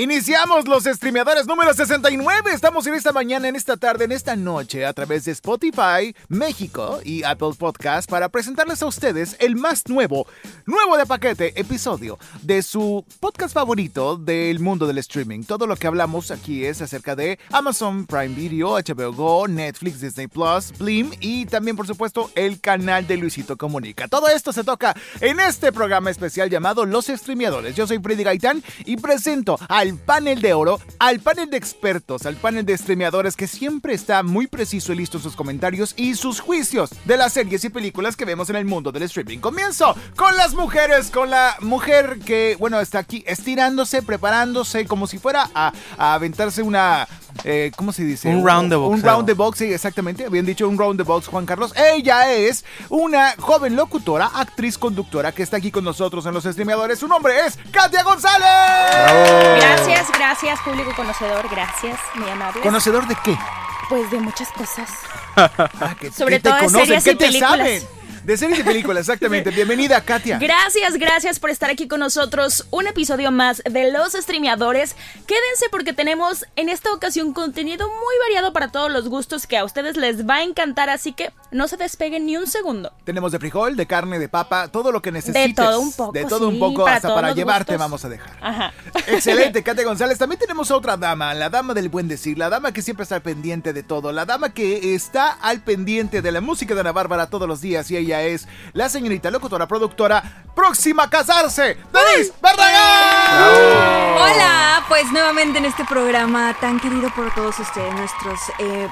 Iniciamos los streameadores número 69. Estamos en esta mañana, en esta tarde, en esta noche a través de Spotify, México y Apple Podcast para presentarles a ustedes el más nuevo, nuevo de paquete episodio de su podcast favorito del mundo del streaming. Todo lo que hablamos aquí es acerca de Amazon Prime Video, HBO Go, Netflix, Disney Plus, Blim y también, por supuesto, el canal de Luisito Comunica. Todo esto se toca en este programa especial llamado Los Streameadores. Yo soy Freddy Gaitán y presento al panel de oro, al panel de expertos, al panel de streameadores que siempre está muy preciso y listo en sus comentarios y sus juicios de las series y películas que vemos en el mundo del streaming. Comienzo con las mujeres, con la mujer que, bueno, está aquí estirándose, preparándose como si fuera a, a aventarse una... eh, ¿Cómo se dice? Un round de Un boxeo. round de boxing, exactamente. Habían dicho un round de box, Juan Carlos. Ella es una joven locutora, actriz, conductora que está aquí con nosotros en los streameadores. Su nombre es Katia González. Gracias, gracias, público conocedor, gracias, muy amable. ¿Conocedor de qué? Pues de muchas cosas. Ah, que, Sobre que todo de series ¿qué y te películas. saben? De series y películas, exactamente. Bienvenida, Katia. Gracias, gracias por estar aquí con nosotros. Un episodio más de Los Streameadores. Quédense porque tenemos en esta ocasión contenido muy variado para todos los gustos que a ustedes les va a encantar, así que no se despeguen ni un segundo. Tenemos de frijol, de carne, de papa, todo lo que necesites. todo un poco, De todo un poco, para hasta para llevarte gustos. vamos a dejar. Ajá. Excelente, Katia González. También tenemos a otra dama, la dama del buen decir, la dama que siempre está al pendiente de todo, la dama que está al pendiente de la música de Ana Bárbara todos los días y ella es la señorita locutora, productora, próxima a casarse, Denise Barragán. Hola, pues nuevamente en este programa tan querido por todos ustedes, nuestros... Eh,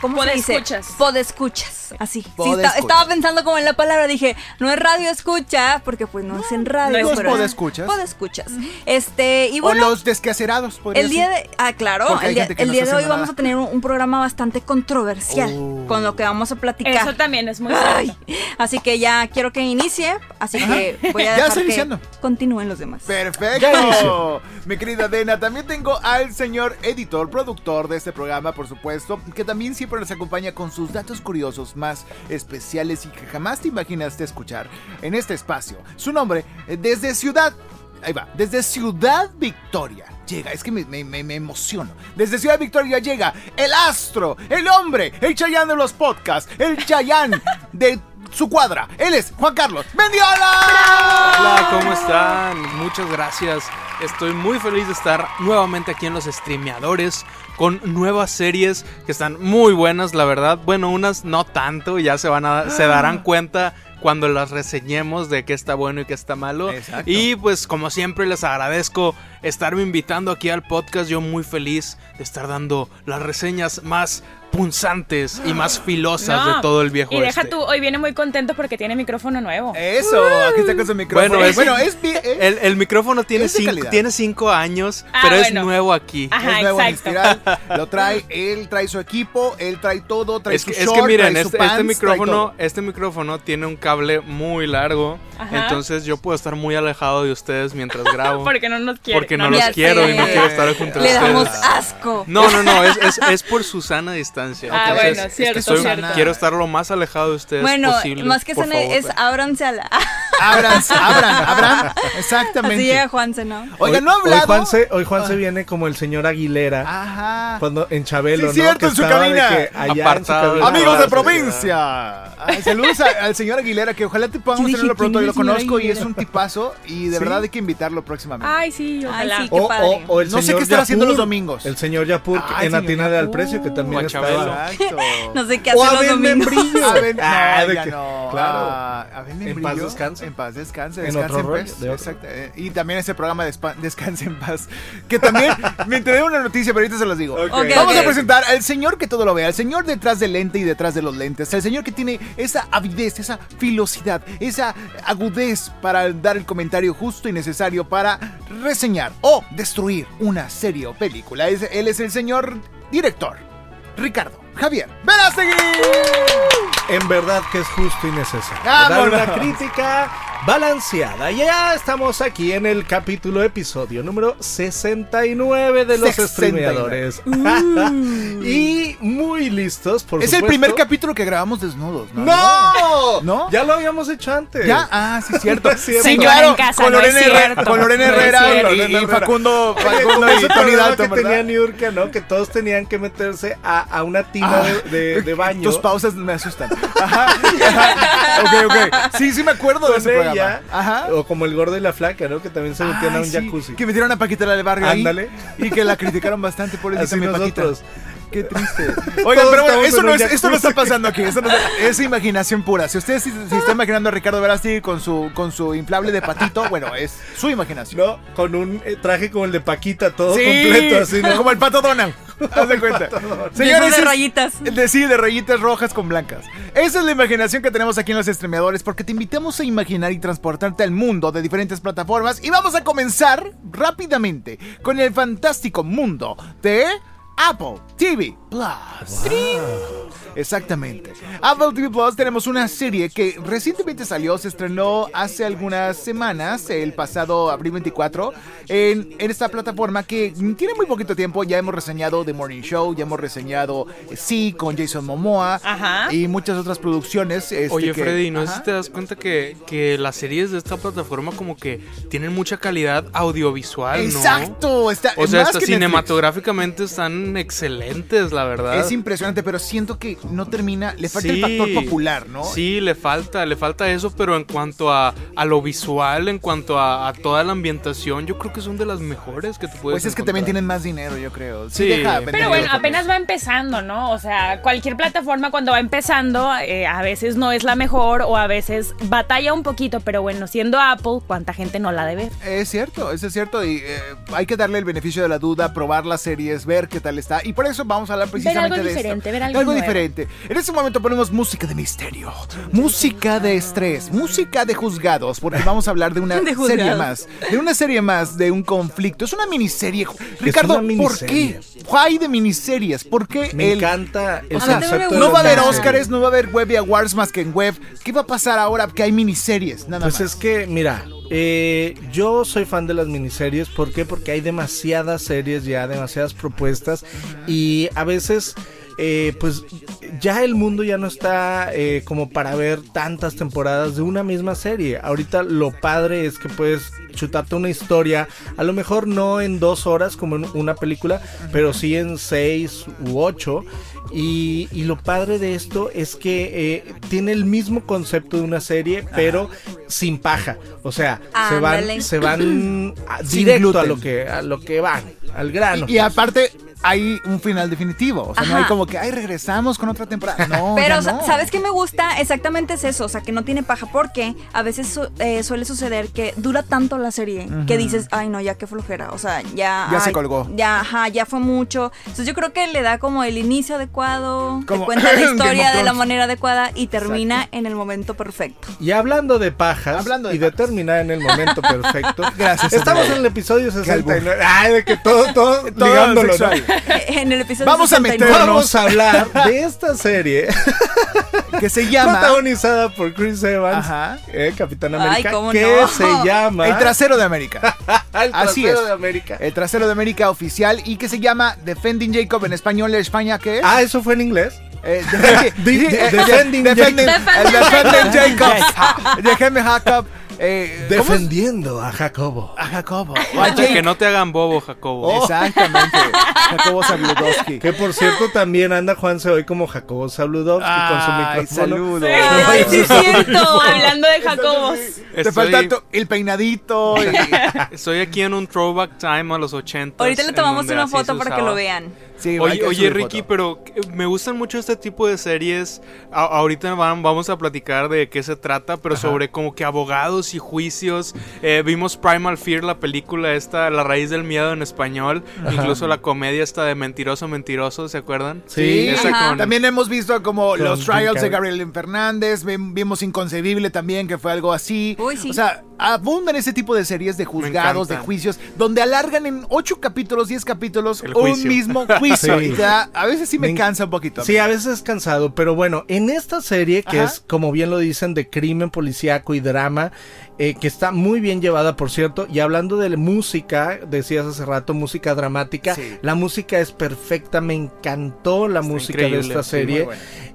¿Cómo se dice? Podescuchas. Podescuchas, así. Sí, estaba pensando como en la palabra, dije, no es radio escucha, porque pues no es en radio. no es pero podescuchas. Podescuchas. Este, y O los descacerados, podría El día de. Ah, claro. El día, el no de hoy vamos a tener un, un programa bastante controversial Oh. con lo que vamos a platicar. Eso también es muy Ay, así que ya quiero que inicie. Así que voy a Ya dejar está que iniciando. continúen los demás. Perfecto. Mi querida Dena, también tengo al señor editor, productor de este programa, por supuesto, que también siempre nos acompaña con sus datos curiosos más especiales y que jamás te imaginaste escuchar en este espacio. Su nombre, eh, desde Ciudad... Ahí va, desde Ciudad Victoria. Llega, es que me- me emociono. Desde Ciudad Victoria llega el astro, el hombre, el Chayán de los podcasts, el Chayán de su cuadra. Él es Juan Carlos Mendiola. Hola, ¿cómo están? Muchas gracias. Estoy muy feliz de estar nuevamente aquí en los streameadores con nuevas series que están muy buenas, la verdad. Bueno, unas no tanto, ya se van a se darán cuenta cuando las reseñemos de qué está bueno y qué está malo. Exacto. Y pues como siempre les agradezco estarme invitando aquí al podcast. Yo muy feliz de estar dando las reseñas más punzantes y más filosas No, de todo el viejo Y deja oeste. tú, hoy viene muy contento porque tiene micrófono nuevo. Eso, aquí está con su micrófono. Bueno, es- bueno es, es- El, el micrófono tiene cinco, tiene cinco años, Ah, pero bueno. es nuevo aquí. Ajá, es nuevo en exacto. Espiral, lo trae, él trae su equipo, él trae todo, trae Es su que, es que miren, trae su este, pants, este micrófono, este micrófono tiene un cable muy largo, Ajá. entonces yo puedo estar muy alejado de ustedes mientras grabo. Porque no nos quiere. porque no, no, los quiero y no quiero estar junto a Le ustedes. damos asco. No, no, no, es, es, es por su sana distancia. Ah, Entonces, bueno, cierto, soy- cierto. Quiero estar lo más alejado de ustedes Bueno, posible. más que sana es ábranse a la. Abran, abran, abran, Así exactamente. llega Juanse, ¿no? Oiga, no ha hablado. Hoy Juanse, hoy Juanse viene como el señor Aguilera. Ajá. Cuando en Chabelo, Sí, ¿no? cierto, Que en su cabina. que allá en su Apartado. cabina. Amigos de Ah, provincia. Ay, saludos a- al señor Aguilera, que ojalá te podamos dije, tenerlo pronto. ¿quién Yo lo conozco y es un tipazo. Y de ¿Sí? verdad hay que invitarlo próximamente. Ay, sí, ojalá. sí, qué O, padre. o- o el No sé qué estará haciendo los domingos. El señor Yapur Ah, en señor Atina de al Yapur. precio, que también estaba. Exacto. No sé qué Abel los domingos. A ver, Ah, no, no. claro. Ah, a ver, En paz descanse. En paz, descanse, En descanse en rollo, paz. Exacto. eh, Y también ese programa de Spa- Descanse en paz. Que también me enteré de una noticia, pero ahorita se los digo. Vamos a presentar al señor que todo lo ve, al señor detrás del lente y detrás de los lentes, el señor que tiene esa avidez, esa filosidad, esa agudez para dar el comentario justo y necesario para reseñar o destruir una serie o película. Es- él es el señor director, Ricardo Javier Verástegui. En verdad que es justo y necesario. Dar una crítica balanceada. Ya estamos aquí en el capítulo episodio número 69 de los 69. streameadores. y muy listos, por Es el supuesto. primer capítulo que grabamos desnudos, ¿no? ¡No! ¿No? Ya lo habíamos hecho antes. ¿Ya? Ah, sí, cierto. Es cierto. Sí, Señora claro, en casa, con no es Lorena Herrera, cierto. con Lorena No es Herrera y, y Herrera. Facundo, Facundo y Tony Dalton, que tenía. Niurka, ¿no? Que todos tenían que meterse a, a una tina Ah, de, de- de baño. Tus pausas me asustan. Ajá, ajá. Ok, ok. Sí, sí me acuerdo de con ese ella. programa. Ajá. O como el gordo y la flaca, ¿no? Que también se metían a un sí, jacuzzi. Que metieron a Paquita la del barrio Ándale. ahí. Y que la criticaron bastante por Así mi Paquita. Qué triste. Oigan, pero bueno, eso no, es, esto no está pasando aquí. Esto no es, es imaginación pura. Si ustedes si, si está imaginando a Ricardo Verasti con su, con su inflable de patito, bueno, es su imaginación. No, con un eh, traje como el de Paquita, todo Sí, completo, así, ¿no? como el pato Donald. Haz de cuenta. Señores, de rayitas. de, sí, de rayitas rojas con blancas. Esa es la imaginación que tenemos aquí en los streameadores porque te invitamos a imaginar y transportarte al mundo de diferentes plataformas y vamos a comenzar rápidamente con el fantástico mundo de Apple TV Plus. Exactamente. Apple TV Plus tenemos una serie que recientemente salió, se estrenó hace algunas semanas, el pasado abril 24, en, en esta plataforma que tiene muy poquito tiempo. Ya hemos reseñado The Morning Show, ya hemos reseñado eh, Sí con Jason Momoa Ajá. y muchas otras producciones. este, Oye, que- Freddy, ¿no si te das cuenta que, que las series de esta plataforma como que tienen mucha calidad audiovisual, ¿no? Exacto, está, O sea, más hasta que Netflix. cinematográficamente están excelentes, la verdad. Es impresionante, pero siento que no termina, le falta Sí, el factor popular, ¿no? Sí, le falta, le falta eso, pero en cuanto a, a lo visual, en cuanto a, a toda la ambientación, yo creo que son de las mejores que te puedes Pues es que también tienen más dinero, yo creo. Sí. deja Pero bueno, apenas eso. va empezando, ¿no? O sea, cualquier plataforma cuando va empezando, eh, a veces no es la mejor o a veces batalla un poquito, pero bueno, siendo Apple, ¿cuánta gente no la debe? Es cierto, eso es cierto. Y eh, hay que darle el beneficio de la duda, probar las series, ver qué tal está. Y por eso vamos a hablar precisamente algo de esto. diferente, ver algo diferente. En este momento ponemos música de misterio, música de estrés, música de juzgados, porque vamos a hablar de una De serie más, de una serie más, de un conflicto. Es una miniserie. Ricardo, una ¿por qué? Why de miniseries? ¿Por qué Me el- encanta el O sea, concepto no va a haber. Oscars, no va a haber Webby Awards más que en web. ¿Qué va a pasar ahora que hay miniseries? Nada Pues más. es que, mira, eh, yo soy fan de las miniseries. ¿Por qué? Porque hay demasiadas series ya, demasiadas propuestas. Y a veces, eh, pues ya el mundo ya no está eh, como para ver tantas temporadas de una misma serie. Ahorita lo padre es que puedes chutarte una historia, a lo mejor no en dos horas como en una película, pero sí en seis u ocho. Y, y lo padre de esto es que eh, tiene el mismo concepto de una serie, pero sin paja. O sea, se van, se van a- Sin directo a lo que a lo que van, al grano. Y, y aparte, hay un final definitivo. O sea, no hay como que, ay, regresamos con otra temporada. No, Pero, ya sa- no. ¿sabes qué me gusta? Exactamente es eso, o sea, que no tiene paja, porque a veces su- eh, suele suceder que dura tanto la serie que dices, ay, no, ya qué flojera, o sea, ya... Ya se colgó. Ya, ajá, ya fue mucho. Entonces yo creo que le da como el inicio adecuado, te Como cuenta la historia de la manera adecuada y termina en el momento perfecto. Y hablando de pajas Hablando de y de pajas. terminar en el momento perfecto. Gracias, Estamos en el episodio albur. 69. Ay, de que todo, todo, Todo ligándolo, ¿no? en el episodio Vamos a 69. meternos. Vamos a hablar de esta serie Que se llama protagonizada por Chris Evans, Ajá. eh, Capitán Ay, América, cómo que no. se llama El trasero de América. El Así trasero es. de América. El trasero de América oficial y que se llama Defending Jacob en español de España, ¿qué es? Ah, eso fue en inglés. Eh, de- defending defending- Jacob. Defending Jacob. Déjeme Jacob. Eh. Defendiendo a Jacobo. A Jacobo. O a Que Jake. no te hagan bobo, Jacobo. Exactamente. Jacobo Zabludowski. Que por cierto también anda Juanse hoy como Jacobo Sabludowski con su micrófono. saludos. Ay, sí es cierto. Hablando de Jacobos. Te Estoy- falta to- el peinadito. y- Estoy aquí en un throwback time a los 80. Ahorita le tomamos una foto para que lo vean. Sí, Oye, oye Ricky, foto. pero eh, me gustan mucho este tipo de series. A- ahorita van- vamos a platicar de qué se trata, pero sobre como que abogados y juicios. Eh, vimos Primal Fear, la película esta, La raíz del miedo en español. Incluso la comedia esta de Mentiroso, Mentiroso, ¿se acuerdan? Sí, con- También hemos visto como Con los Jim trials de. Gabriel Fernández, vimos Inconcebible también, que fue algo así. Uy, sí. O sea, abundan ese tipo de series de juzgados, de juicios, donde alargan en 8 capítulos, 10 capítulos un mismo juicio. Sí. Y te da- a veces sí me, cansa un poquito. Sí, a veces es cansado, pero bueno, en esta serie que Ajá. es, como bien lo dicen, de crimen policíaco y drama, eh, que está muy bien llevada, por cierto, y hablando de música, decías hace rato, música dramática, Sí. la música es perfecta, me encantó la Está música de esta serie.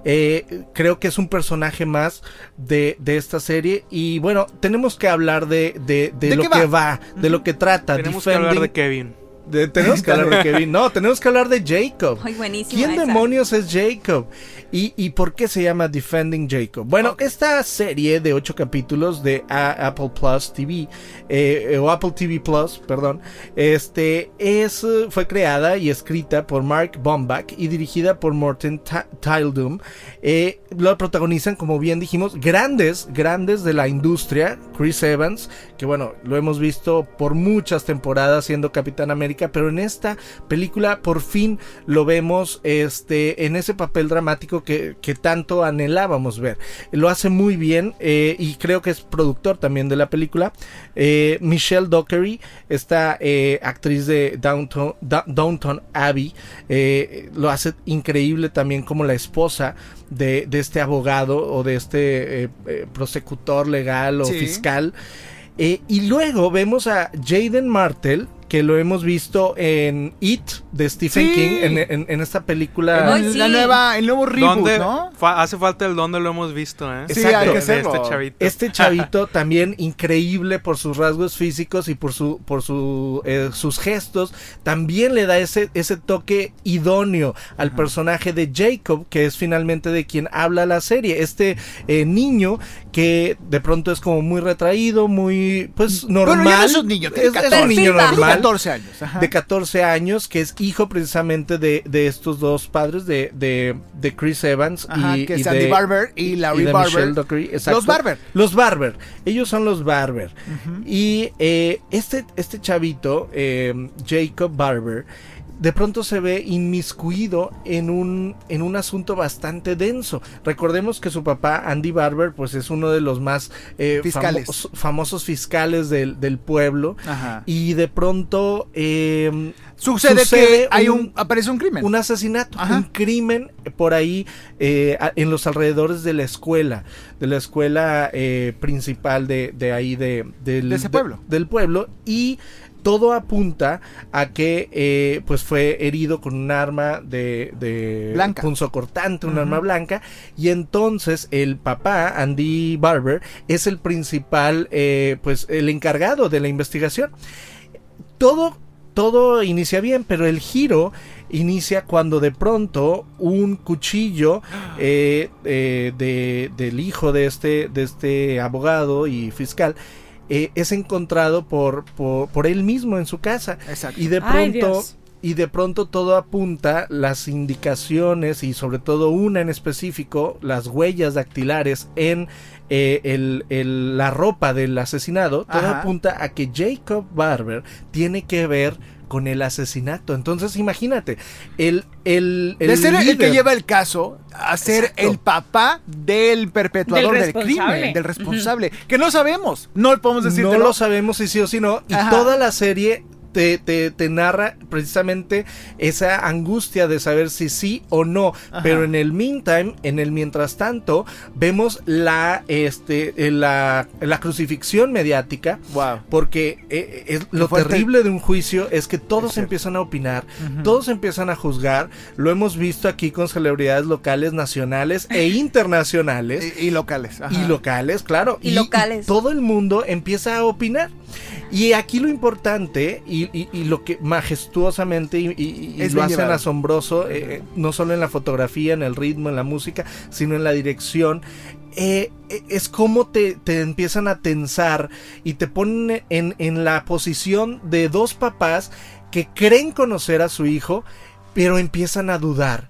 Eh, creo que es un personaje más de, de esta serie y bueno, tenemos que hablar de, de, de ¿De lo que va? de lo que trata. Tenemos que hablar de Kevin. De- tenemos que hablar de Kevin. No, tenemos que hablar de Jacob. Ay, buenísima ¿Quién esa. demonios es Jacob? ¿Y, y por qué se llama Defending Jacob? Bueno, esta serie de ocho capítulos de A- Apple Plus TV, eh, o Apple TV Plus, perdón, este es, fue creada y escrita por Mark Bombach y dirigida por Morten Tildum. Eh, lo protagonizan, como bien dijimos, grandes, grandes de la industria. Chris Evans, que bueno, lo hemos visto por muchas temporadas siendo Capitán América, pero en esta película por fin lo vemos este, en ese papel dramático que, que tanto anhelábamos ver. Lo hace muy bien eh, y creo que es productor también de la película. Eh, Michelle Dockery, esta eh, actriz de Downton, Abbey, lo hace increíble también como la esposa de, de este abogado o de este prosecutor legal o Sí. fiscal. Eh, y luego vemos a Jaden Martell, que lo hemos visto en It de Stephen Sí. King, en, en- en esta película. En sí. La nueva, el nuevo reboot, ¿Dónde? ¿no? Fa- hace falta el dónde lo hemos visto, ¿eh? Sí, Exacto. hay que hacerlo. este chavito. Este chavito también increíble por sus rasgos físicos y por su por su eh, sus gestos también le da ese ese toque idóneo al personaje de Jacob que es finalmente de quien habla la serie este eh, niño que de pronto es como muy retraído muy pues normal Bueno, es un niño, tiene es, es 14. un niño normal 14 años. ajá. de 14 años, que es hijo precisamente de, de estos dos padres, de, de, de Chris Evans Ajá, y, que y es Andy de, Barber y Larry de Barber. Dockery. Los Barber. Los Barber. Ellos son los Barber. Y eh, este, este chavito, eh, Jacob Barber, de pronto se ve inmiscuido en un, en un asunto bastante denso. Recordemos que su papá, Andy Barber, pues es uno de los más eh, Fiscales. famos- famosos fiscales del, del pueblo. Ajá. Y de pronto eh, Sucede, sucede que hay un- un, aparece un crimen. un asesinato, Ajá. un crimen por ahí eh, en los alrededores de la escuela, de la escuela eh, principal de, de ahí de, del, De ese pueblo. del pueblo y todo apunta a que eh, pues fue herido con un arma de, de Blanca. punzocortante, un arma blanca. Y entonces el papá Andy Barber es el principal eh, pues el encargado de la investigación. Todo, todo inicia bien, pero el giro inicia cuando de pronto un cuchillo eh, eh, de- del hijo de este, de este abogado y fiscal eh, es encontrado por, por, por él mismo en su casa. Exacto. Y de pronto... Y de pronto todo apunta las indicaciones y sobre todo una en específico, las huellas dactilares en eh, el- el- la ropa del asesinado, todo Ajá. apunta a que Jacob Barber tiene que ver con el asesinato. Entonces imagínate, el, el, el de ser el que lleva el caso a ser Exacto. el papá del perpetuador Del crimen, del responsable, que no sabemos, no podemos decir no lo sabemos si sí o si no, y Ajá. toda la serie te, te, te narra precisamente esa angustia de saber si sí o no. Ajá. Pero en el meantime, en el mientras tanto, vemos la, este, eh, la, la crucifixión mediática. Wow. Porque eh, es, lo fuerte. terrible de un juicio es que todos empiezan a opinar, todos empiezan a juzgar. Lo hemos visto aquí con celebridades locales, nacionales e internacionales. Y, y locales. ajá. Y locales, claro. Y locales. todo el mundo empieza a opinar. Y aquí lo importante y, y- y lo que majestuosamente y, lo hacen llevado. asombroso, eh, no solo en la fotografía, en el ritmo, en la música, sino en la dirección. eh, eh, es como te, te empiezan a tensar y te ponen en, en la posición de dos papás que creen conocer a su hijo, pero empiezan a dudar.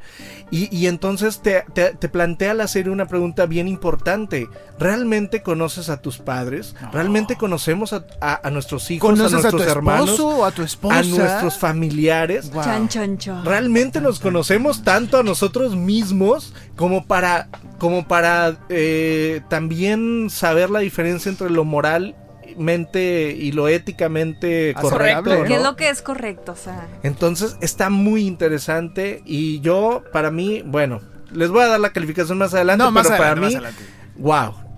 Y, y entonces te, te- te plantea la serie una pregunta bien importante. ¿Realmente conoces a tus padres? ¿Realmente conocemos a, a- a nuestros hijos, a ¿Conoces a, nuestros tu hermanos, esposo o a tu esposa? a nuestros familiares? Wow. Chan, chan, chan. ¿Realmente nos conocemos tanto a nosotros mismos como para, como para eh, también saber la diferencia entre lo moralmente y lo éticamente correcto? Aceptable, ¿Qué es ¿no? lo que es correcto? O sea, Entonces está muy interesante y yo, para mí, bueno, les voy a dar la calificación más adelante, No, más pero adelante, para más mí, adelante.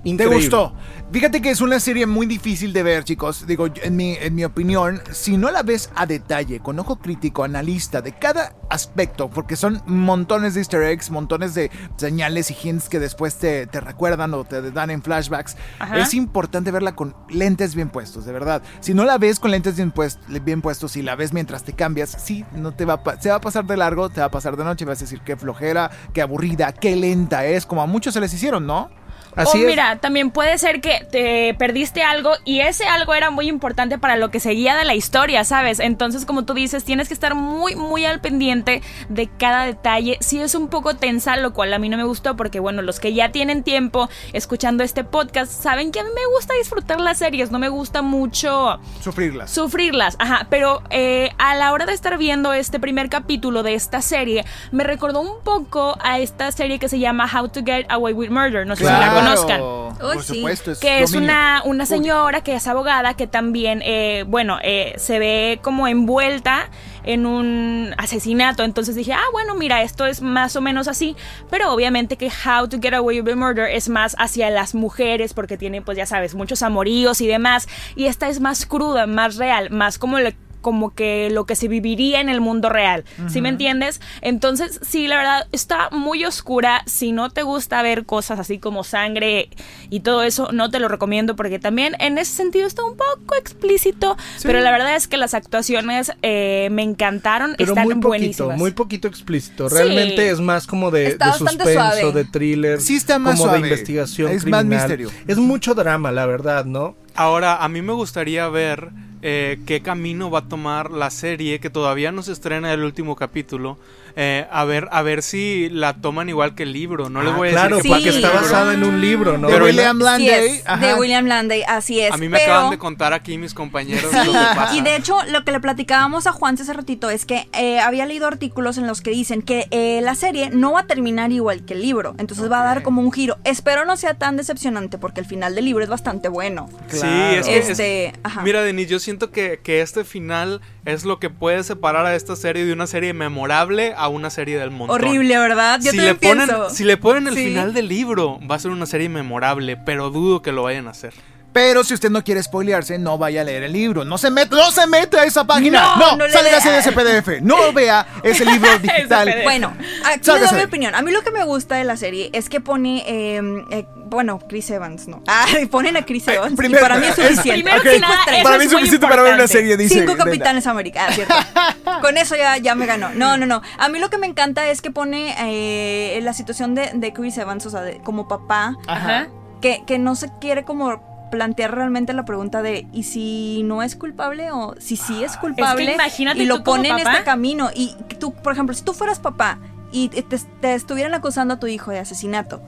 ¿Te gustó? Fíjate que es una serie muy difícil de ver, chicos. Digo, en mi, en mi opinión, si no la ves a detalle, con ojo crítico, analista de cada aspecto, porque son montones de easter eggs, montones de señales y hints que después te, te recuerdan o te dan en flashbacks, Ajá. es importante verla con lentes bien puestos, de verdad. Si no la ves con lentes bien, puest- bien puestos y la ves mientras te cambias, sí, no te va a se va a pasar de largo, te va a pasar de noche, vas a decir qué flojera, qué aburrida, qué lenta es, como a muchos se les hicieron, ¿no? Así o es. mira, también puede ser que te perdiste algo y ese algo era muy importante para lo que seguía de la historia, ¿sabes? Entonces, como tú dices, tienes que estar muy, muy al pendiente de cada detalle. Sí es un poco tensa, lo cual a mí no me gustó porque, bueno, los que ya tienen tiempo escuchando este podcast saben que a mí me gusta disfrutar las series, no me gusta mucho Sufrirlas. sufrirlas, ajá, pero eh, a la hora de estar viendo este primer capítulo de esta serie, me recordó un poco a esta serie que se llama How to Get Away with Murder, no sé si la conozcan. Uy, Por sí. supuesto, es Que es una, una señora que es abogada que también, eh, bueno, eh, se ve como envuelta en un asesinato. Entonces dije, ah, bueno, mira, esto es más o menos así. Pero obviamente que How to Get Away with Murder es más hacia las mujeres porque tiene, pues ya sabes, muchos amoríos y demás. Y esta es más cruda, más real, más como le- como que lo que se viviría en el mundo real. ¿Sí me entiendes? Entonces, sí, la verdad, está muy oscura. Si no te gusta ver cosas así como sangre y todo eso, no te lo recomiendo porque también en ese sentido está un poco explícito. Pero la verdad es que las actuaciones eh, me encantaron. Pero están muy poquito, buenísimas. muy poquito explícito. Sí. Realmente es más como de, suspenso, suave. de thriller, Sí está más como suave. de investigación Es más misterio. Es mucho drama, la verdad, ¿no? Ahora, a mí me gustaría ver eh, qué camino va a tomar la serie, que todavía no se estrena el último capítulo. Eh, a ver, a ver si la toman igual que el libro. No les Ah, voy a claro, decir que porque Sí. está basada en un libro, ¿no? de William Landay. de William Landay, así es. A mí me pero- acaban de contar aquí mis compañeros Sí, lo que pasa. y de hecho lo que le platicábamos a Juan hace ratito es que eh, había leído artículos en los que dicen que eh, la serie no va a terminar igual que el libro, entonces va a dar como un giro. Espero no sea tan decepcionante porque el final del libro es bastante bueno. Sí, es que es- Este, ajá. Mira, Denis, yo siento que, que este final es lo que puede separar a esta serie de una serie memorable a una serie del montón. Horrible, ¿verdad? Yo si le ponen, pienso. si le ponen el Sí. final del libro, va a ser una serie memorable, pero dudo que lo vayan a hacer. Pero si usted no quiere spoilearse, no vaya a leer el libro. No se mete, no se mete a esa página. No, No, no sálgase de ese PDF. No vea ese libro digital. Bueno, aquí le doy mi opinión. A mí lo que me gusta de la serie es que pone, eh, eh, bueno, Chris Evans, ¿no? Ah, ponen a Chris Evans. y primero- para mí es es- suficiente. primero Ok, que nada, para mí es es suficiente para ver una serie, dice. Cinco capitanes América, ah, cierto. Con eso ya, ya me ganó. No, no, no. A mí lo que me encanta es que pone eh, la situación de, de Chris Evans, o sea, de- como papá, Ajá. que, que no se quiere como plantear realmente la pregunta de ¿y si no es culpable o si sí es culpable? imagínate y lo pone en este camino y tú, por ejemplo, si tú fueras papá y te, te estuvieran acusando a tu hijo de asesinato,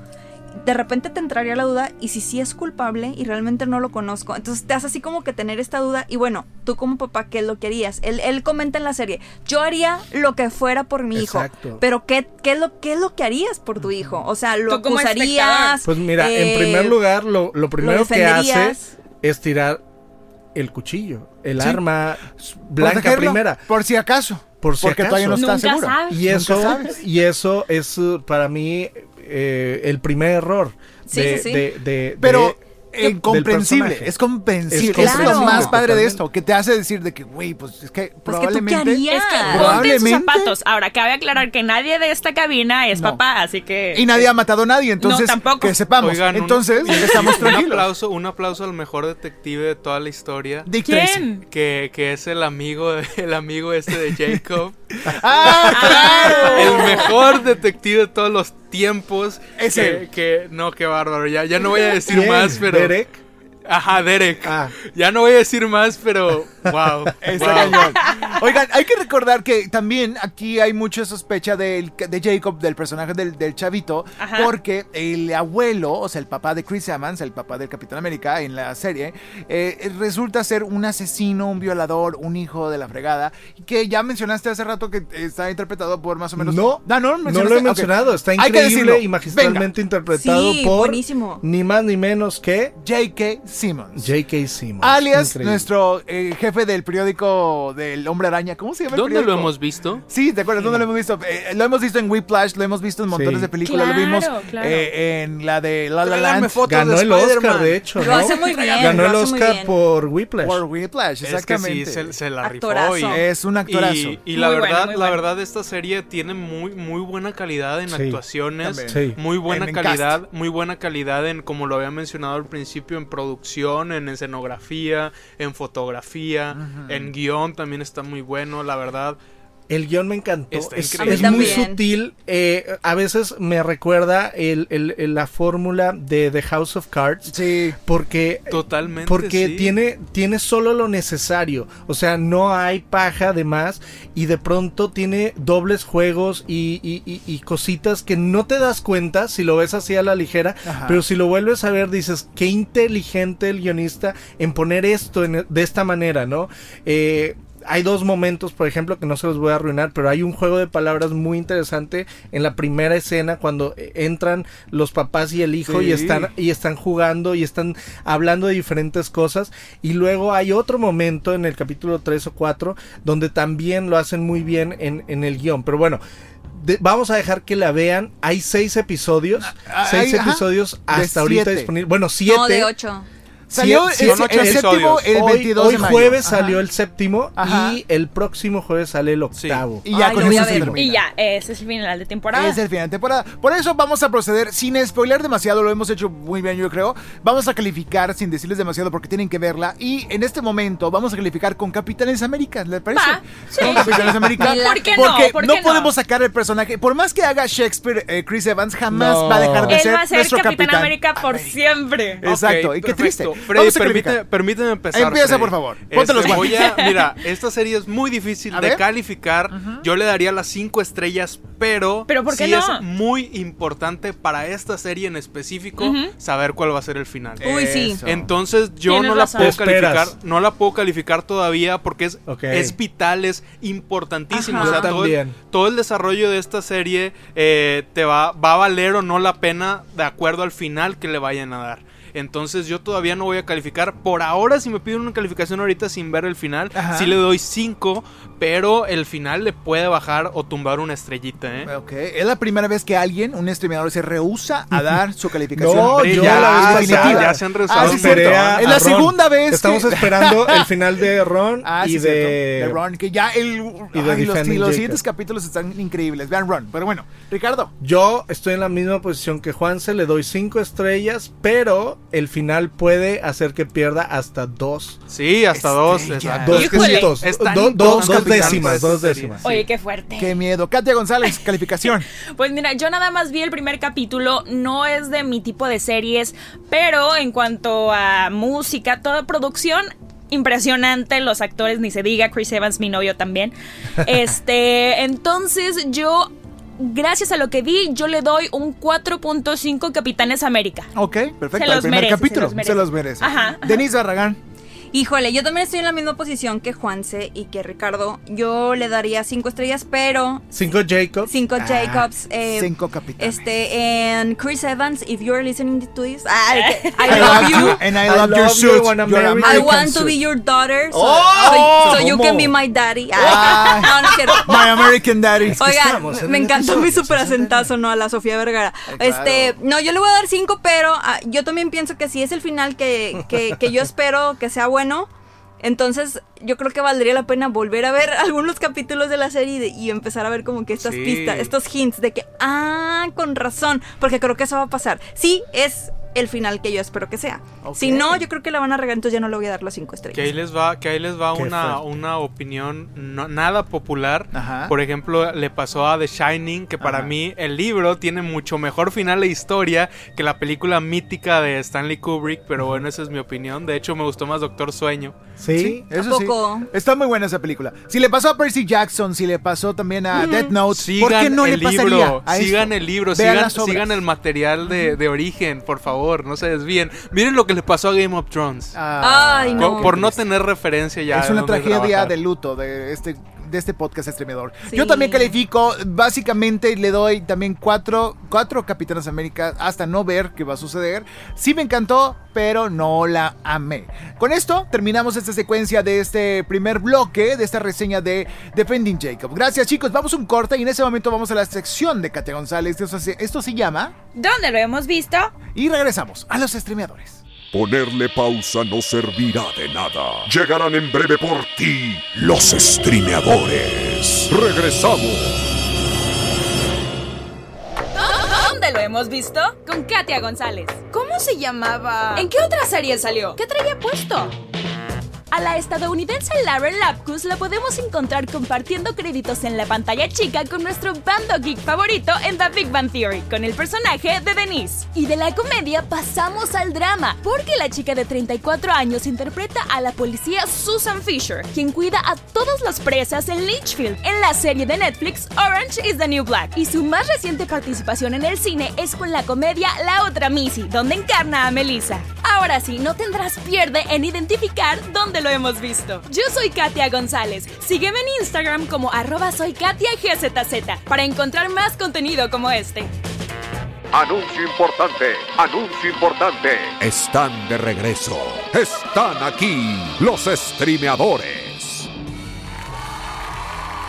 de repente te entraría la duda y si sí es culpable y realmente no lo conozco. Entonces te hace así como que tener esta duda y bueno, tú como papá, ¿qué es lo que harías? Él, él comenta en la serie, yo haría lo que fuera por mi Exacto. hijo, pero ¿qué, qué, es lo, ¿qué es lo que harías por tu hijo? O sea, ¿lo acusarías? Pues mira, Eh, en primer lugar, lo, lo primero que defenderías? hace es tirar el cuchillo, el Sí. arma blanca Protegerlo, primera. Por si acaso. Por si porque acaso. todavía no está Nunca seguro. sabes. Y eso, sabes. y eso es uh, para mí eh, el primer error Sí, de, sí, sí. de- de- Pero de- eh, del comprensible, personaje. es comprensible. Es Es lo más padre de esto, que te hace decir de que, güey, pues es que Pues que tú qué probablemente... Es que ponte en sus Probablemente- zapatos. Ahora, cabe aclarar que nadie de esta cabina es No. papá, así que... Y nadie ha matado a nadie, entonces tampoco. que sepamos. Oigan, entonces un, estamos un tranquilos. aplauso, un aplauso al mejor detective de toda la historia. Dick Tracy. ¿Quién? Que, que es el amigo, de- el amigo este de Jacob. ¡Ah, claro! el mejor detective de todos los tiempos. Es que, él. que- no, qué bárbaro. Ya, ya no voy a decir ¿Quién? más, pero. Derek. Ajá, Derek. Ah. Ya no voy a decir más, pero. Wow. Está wow. cañón. Oigan, hay que recordar que también aquí hay mucha sospecha del- de Jacob, del personaje del, del chavito, Ajá. porque el abuelo, o sea, el papá de Chris Evans, el papá del Capitán América en la serie, eh, resulta ser un asesino, un violador, un hijo de la fregada, que ya mencionaste hace rato que está interpretado por más o menos... No, Ah, no, no lo he mencionado. Está increíble y magistralmente interpretado Sí, por buenísimo. ni más ni menos que J.K. Simmons. J.K. Simmons. Alias Increíble. nuestro eh, jefe del periódico del Hombre Araña. ¿Cómo se llama el ¿Dónde lo hemos visto? Sí, ¿te acuerdas? ¿Dónde lo hemos visto? Eh, lo hemos visto en Whiplash, lo hemos visto en montones Sí. de películas, Claro, lo vimos claro. eh, en la de La La Land fotos Ganó de el Oscar, de hecho. Lo hace muy bien. Ganó lo el Oscar por Whiplash. por Whiplash, Es que exactamente. sí, se, se la rifó. Actorazo. Y, Es un actorazo. Y, y la Muy verdad, bueno, la bueno. verdad, esta serie tiene muy, muy buena calidad en Sí, actuaciones, muy buena En- en calidad, muy buena calidad en, como lo había mencionado al principio, en producción, en escenografía, en fotografía, en guion también está muy bueno, la verdad. El guion me encantó. Está Es, muy sutil. eh, a veces me recuerda el- el- el- la fórmula de The House of Cards. Sí. Porque, Totalmente. porque sí. tiene, tiene solo lo necesario. O sea, no hay paja de más. Y de pronto tiene dobles juegos y, y- y- y cositas que no te das cuenta si lo ves así a la ligera. Ajá. Pero si lo vuelves a ver, dices, qué inteligente el guionista en poner esto en- de esta manera, ¿no? Eh, hay dos momentos, por ejemplo, que no se los voy a arruinar, pero hay un juego de palabras muy interesante en la primera escena cuando eh, entran los papás y el hijo y están y están jugando y están hablando de diferentes cosas y luego hay otro momento en el capítulo 3 o 4 donde también lo hacen muy bien en, en el guion, pero bueno. de- vamos a dejar que la vean. Hay seis episodios. Ah, seis hay- ajá, episodios hasta ahorita disponibles. Bueno, siete. No, de ocho. Salió Sí, el, séptimo el hoy, 22 hoy de mayo. jueves Ajá. salió el séptimo Ajá. y el próximo jueves sale el octavo. Y ya Ay, con eso se termina. Y ya, ese es el final de temporada. Es el final de temporada. Por eso vamos a proceder sin spoiler demasiado. Lo hemos hecho muy bien, yo creo. Vamos a calificar sin decirles demasiado porque tienen que verla. Y en este momento vamos a calificar con Capitanes América. ¿Les parece? Va, sí. Con Capitanes América. ¿Por qué no? Porque ¿Por qué no? podemos sacar el personaje. Por más que haga Shakespeare, eh, Chris Evans jamás No. va a dejar de Él ser va a ser nuestro Capitán, Capitán América por siempre. Exacto. Y qué triste. Freddy, permíteme, permíteme empezar. Empieza, Freddy. por favor. Ponte los Este, voy a- guantes. Mira, esta serie es muy difícil A de ver. calificar. Yo le daría las cinco estrellas, pero, ¿Pero por qué sí no? es muy importante para esta serie en específico saber cuál va a ser el final. Uy, sí. Entonces yo no la puedo calificar, no la puedo calificar todavía porque es, Ok. es vital, es importantísimo. Ajá. O sea, todo el, todo el desarrollo de esta serie eh, te va, va a valer o no la pena de acuerdo al final que le vayan a dar. Entonces yo todavía no voy a calificar. Por ahora, si me piden una calificación ahorita sin ver el final, Ajá. sí le doy 5, pero el final le puede bajar o tumbar una estrellita, ¿eh? Ok, es la primera vez que alguien, un streamador, se rehúsa a dar su calificación. No, yo ya, la vez ya, se han rehusado Ah, sí, un es la Ron. segunda vez Estamos que- esperando el final de Ron Ah, y sí, de, Ron, que ya el, y de ay, los, siguientes capítulos están increíbles. Vean Ron, pero bueno, Ricardo. Yo estoy en la misma posición que Juanse, le doy cinco estrellas, pero el final puede hacer que pierda hasta dos. Sí, hasta dos. Estrellas. exacto. Dos puntos. Do- do- dos décimas, dos décimas. Oye, qué fuerte. Qué miedo. Katia González, calificación. Pues mira, yo nada más vi el primer capítulo, no es de mi tipo de series, pero en cuanto a música, toda producción impresionante, los actores ni se diga, Chris Evans, mi novio también. Este, entonces yo gracias a lo que vi, yo le doy un 4.5 Capitanes América. Ok, perfecto. Se el los primer merece, capítulo. se los merece. Se los merece. Ajá. Denise Barragán. Híjole, yo también estoy en la misma posición que Juanse y que Ricardo. Yo le daría cinco estrellas, pero Cinco Jacobs. cinco Ah, Jacobs. eh, cinco capitanes. Este, and Chris Evans, if you're listening to this, ah, que- I I love love you. you and I, I love, your love you, suit. Your American I want to be your daughter, so, Oh, so- so you can be my daddy. Ah, Ay. no, no quiero. My American Daddy. Oigan, en me encantó mi super acentazo, ¿no? A la Sofía Vergara. Ay, claro. Este, no, yo le voy a dar cinco, pero ah, yo también pienso que si es el final que, que, que yo espero que sea bueno, entonces yo creo que valdría la pena volver a ver algunos capítulos de la serie y, de- y empezar a ver como que estas Sí. pistas, estos hints de que, ah, con razón, porque creo que eso va a pasar. Sí, es el final que yo espero que sea. Si no, yo creo que la van a regar, entonces ya no le voy a dar las cinco estrellas. Que ahí les va, que ahí les va Qué una, fuerte. una opinión no- nada popular. Ajá. Por ejemplo, le pasó a The Shining, que para Ajá. mí el libro tiene mucho mejor final de historia que la película mítica de Stanley Kubrick, pero bueno, esa es mi opinión. De hecho, me gustó más Doctor Sueño. Sí. Eso sí. Está muy buena esa película. Si le pasó a Percy Jackson, si le pasó también a Death Note, ¿por qué Sigan no el le pasaría libro, a sigan esto? el libro, Vean sigan, el material de, de origen, por favor, no se desvíen. Miren lo que le pasó a Game of Thrones. Ah, Ay, no. por no tener referencia ya. es una tragedia de luto de este de este podcast streamador. Sí. Yo también califico, básicamente le doy también cuatro, cuatro Capitanes América hasta no ver qué va a suceder. Sí me encantó, pero no la amé. Con esto terminamos esta secuencia de este primer bloque, de esta reseña de Defending Jacob. Gracias chicos, vamos a un corte y en ese momento vamos a la sección de Katia González. Esto se, esto se llama... ¿Dónde lo hemos visto? Y regresamos a los streameadores. Ponerle pausa no servirá de nada. Llegarán en breve por ti los streameadores. Regresamos. ¿Dónde lo hemos visto? Con Katia González. ¿Cómo se llamaba? ¿En qué otra serie salió? ¿Qué traía puesto? A la estadounidense Lauren Lapkus la podemos encontrar compartiendo créditos en la pantalla chica con nuestro bando geek favorito en The Big Bang Theory, con el personaje de Denise. Y de la comedia pasamos al drama, porque la chica de 34 años interpreta a la policía Susan Fisher, quien cuida a todas las presas en Litchfield, en la serie de Netflix Orange is the New Black. Y su más reciente participación en el cine es con la comedia La Otra Missy, donde encarna a Melissa. Ahora sí, no tendrás pierde en identificar dónde lo hemos visto. Yo soy Katia González. Sígueme en Instagram como arroba soy Katia GZZ para encontrar más contenido como este. Anuncio importante, anuncio importante. Están de regreso. Están aquí los streameadores.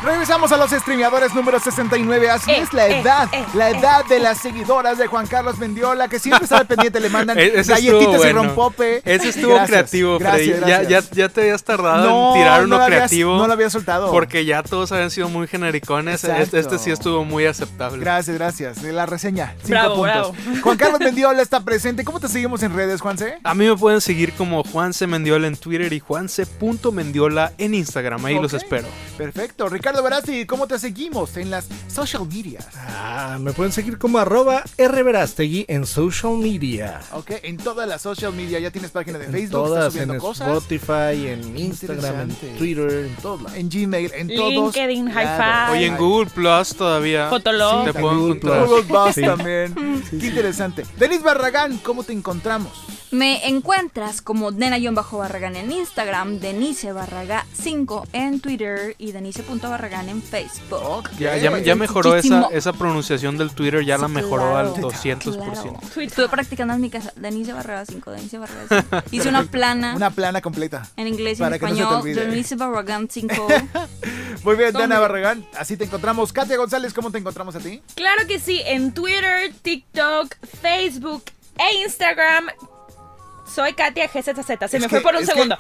Regresamos a los streameadores número 69. Así Eh, es la eh, edad, eh, la eh, edad de las seguidoras de Juan Carlos Mendiola, que siempre está al pendiente, le mandan ese galletitas estuvo y bueno. rompope. Ese estuvo Gracias, creativo, gracias, Freddy. Ya, ya, gracias. ya te habías tardado No, en tirar no uno habías- creativo. no lo había soltado. Porque ya todos habían sido muy genericones. Este, este sí estuvo muy aceptable. Gracias, gracias. La reseña, cinco Bravo, puntos. Juan Carlos Mendiola está presente. ¿Cómo te seguimos en redes, Juanse? A mí me pueden seguir como Juanse Mendiola en Twitter y Juanse.mendiola en Instagram. Ahí los espero. Perfecto. Ricardo Verasti, ¿cómo te seguimos en las social medias? Ah, me pueden seguir como arroba rverastegui en social media. Ok, en todas las social media ya tienes página de En Facebook, estás subiendo en cosas. Spotify, en Instagram, en. Twitter, en Gmail, en todos. LinkedIn, Claro. Hi-Fi. Oye, en Google Plus todavía Fotolog. te Sí, puedo Google encontrar. Plus. Google Bus Sí. también. Qué interesante. Denis Barragán, ¿cómo te encontramos? Me encuentras como Dena-Barragán en Instagram, Denise Barraga 5 en Twitter y Denise.barragán en Facebook. Ok. Ya, ya, ya mejoró esa, esa pronunciación del Twitter, ya la mejoró claro, al 200%. claro. Estuve practicando en mi casa, Denise Barraga 5, Denise Barraga 5. Hice una plana Una plana completa. en inglés y en no español. Denise Barragán 5. Muy bien. Dana Barragán. Así te encontramos. Katia González, ¿cómo te encontramos a ti? Claro que sí, en Twitter, TikTok, Facebook e Instagram. Soy Katia GZZ. Se Es me que- fue por un segundo.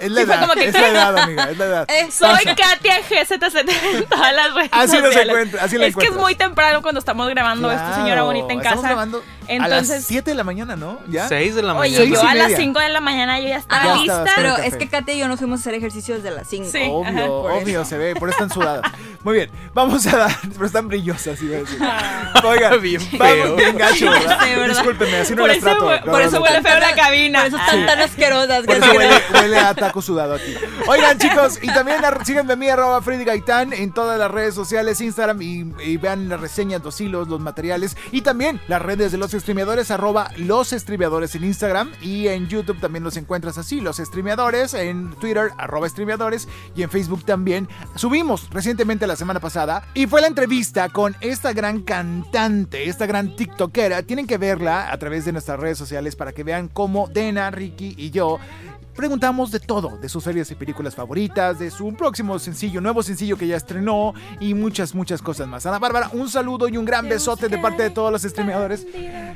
Es la Sí, edad, que- es la edad, amiga, es la edad. Eh, Soy Katia GZZ en todas las redes Así sociales. encuentra- así la es que es muy temprano cuando estamos grabando esta Claro, señora bonita en estamos casa. grabando a las Entonces, 7 de la mañana, ¿no? ¿Ya? 6 de la oye, mañana. Seis yo a las media. 5 de la mañana yo ya estaba Ah, lista. Pero es que Katia y yo nos fuimos a hacer ejercicio desde las 5. Sí. Obvio, ajá, por eso. obvio, se ve, por eso están sudadas. Muy bien, vamos a dar, pero están brillosas, iba a decir. Oigan, Bien vamos, feo. bien gacho, ¿verdad? Sí, ¿verdad? Discúlpenme, así no las eso, trato. no, por eso no. huele feo la cabina. Por eso están tan asquerosas. Por que eso huele, huele a, ta- taco sudado aquí. Oigan, chicos, y también síganme a mí, arroba Freddy Gaitán, en todas las redes sociales, Instagram, y, y vean las reseñas, los hilos, los materiales, y también las redes de los streameadores, arroba los streameadores en Instagram, y en YouTube también los encuentras así, los streameadores, en Twitter, arroba streameadores, y en Facebook también. Subimos recientemente la semana pasada, y fue la entrevista con esta gran cantante, esta gran tiktokera. Tienen que verla a través de nuestras redes sociales para que vean cómo Dena, Ricky y yo preguntamos de todo, de sus series y películas favoritas, de su próximo sencillo, nuevo sencillo que ya estrenó y muchas, muchas cosas más. Ana Bárbara, un saludo y un gran besote de parte de todos los streameadores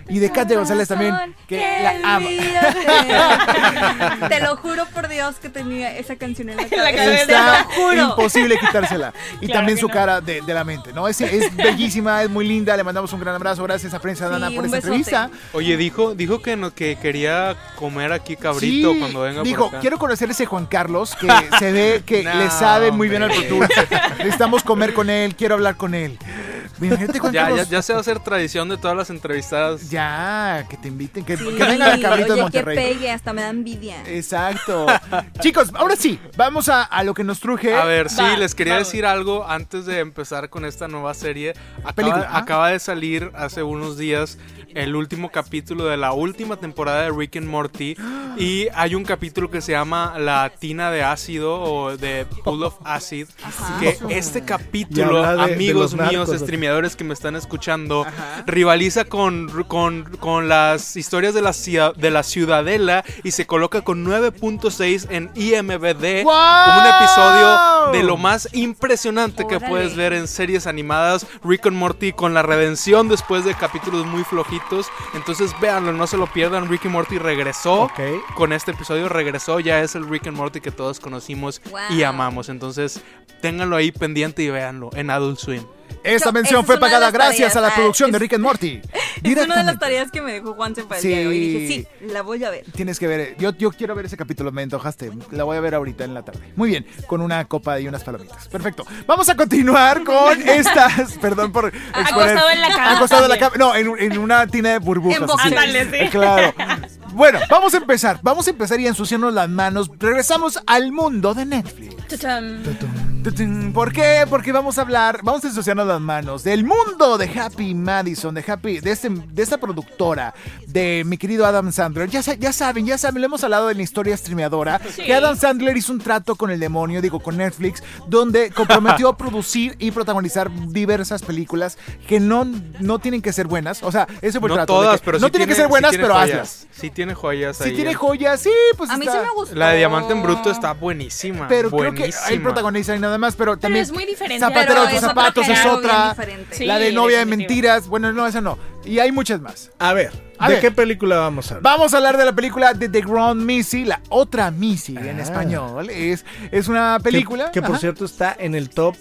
y de Katia González también, que la ama. Te lo juro por Dios que tenía esa canción en la la cabeza. Está imposible quitársela. Y Claro también su no. cara de, de la mente, ¿no? Es, es bellísima, es muy linda. Le mandamos un gran abrazo. Gracias a Prensa Sí, Dana por esta besote. entrevista. Oye, dijo, dijo que no, que quería comer aquí cabrito Sí, cuando venga dijo, acá. quiero conocer ese Juan Carlos que se ve que No, le sabe muy bien al Tour. Necesitamos comer con él, quiero hablar con él. Imagínate Juan Ya, ya, Carlos. ya se va a hacer tradición de todas las entrevistadas. Ya, que te inviten, que, Sí, que venga la cabrito de oye, que Monterrey. pegue, hasta me da envidia. Exacto. Chicos, ahora sí, vamos a, a lo que nos truje. A ver, sí, Va, les quería vamos. decir algo antes de empezar con esta nueva serie. Acaba, Película, ajá. acaba de salir hace unos días el último capítulo de la última temporada de Rick and Morty. Y hay un capítulo que se llama La tina de ácido o de Pool of Acid. Que este capítulo, de- de amigos narcos, míos, ¿o qué? streameadores que me están escuchando, rivaliza con, con, con las historias de la, de la Ciudadela y se coloca con 9.6 en IMBD. ¡Guau! Un episodio de lo más impresionante que Órale. puedes ver en series animadas. Rick and Morty con la redención después de capítulos muy flojitos. Entonces véanlo, no se lo pierdan. Rick and Morty regresó con este episodio. Regresó, ya es el Rick and Morty que todos conocimos y amamos. Entonces ténganlo ahí pendiente y véanlo en Adult Swim. Esta Yo- mención fue pagada gracias tareas. a la producción de Rick and Morty. Es una de las tareas que me dejó Juanse para el Sí. día de hoy. Y dije, sí, la voy a ver. Tienes que ver, yo, yo quiero ver ese capítulo, me antojaste. La voy a ver ahorita en la tarde. Muy bien, con una copa y unas palomitas. Perfecto. Vamos a continuar con estas. Perdón por. exponer- Acostado en la cama Acostado en la cama. No, en, en una tina de burbujas. En así. sí. Claro. Bueno, vamos a empezar. Vamos a empezar y ensuciarnos las manos. Regresamos al mundo de Netflix. Chacham. ¿Por qué? Porque vamos a hablar, vamos a ensuciarnos las manos del mundo de Happy Madison, de Happy, de, este, de esta productora, de mi querido Adam Sandler. Ya, sa- ya saben, ya saben, le hemos hablado en la historia streameadora, Sí. que Adam Sandler hizo un trato con el demonio, digo, con Netflix, donde comprometió a producir y protagonizar diversas películas que no, no tienen que ser buenas. O sea, ese fue el No trato. de todas, que pero no sí tienen que tiene- ser buenas, sí pero joyas. hazlas. Sí tiene joyas Si ahí. tiene joyas, sí, pues A mí sí me gustó. La de Diamante en Bruto está buenísima. Pero creo que hay protagonista y nada más, pero también es muy diferente. Zapatero de tus zapatos es otra. Sí, la de novia de mentiras, bueno, no, esa no. Y hay muchas más. A ver, A ¿de ver. qué película vamos a hablar? Vamos a hablar de la película de The Ground Missy, la otra Missy en Ah. español. Es, es una Que- película Que, por ajá, cierto está en el top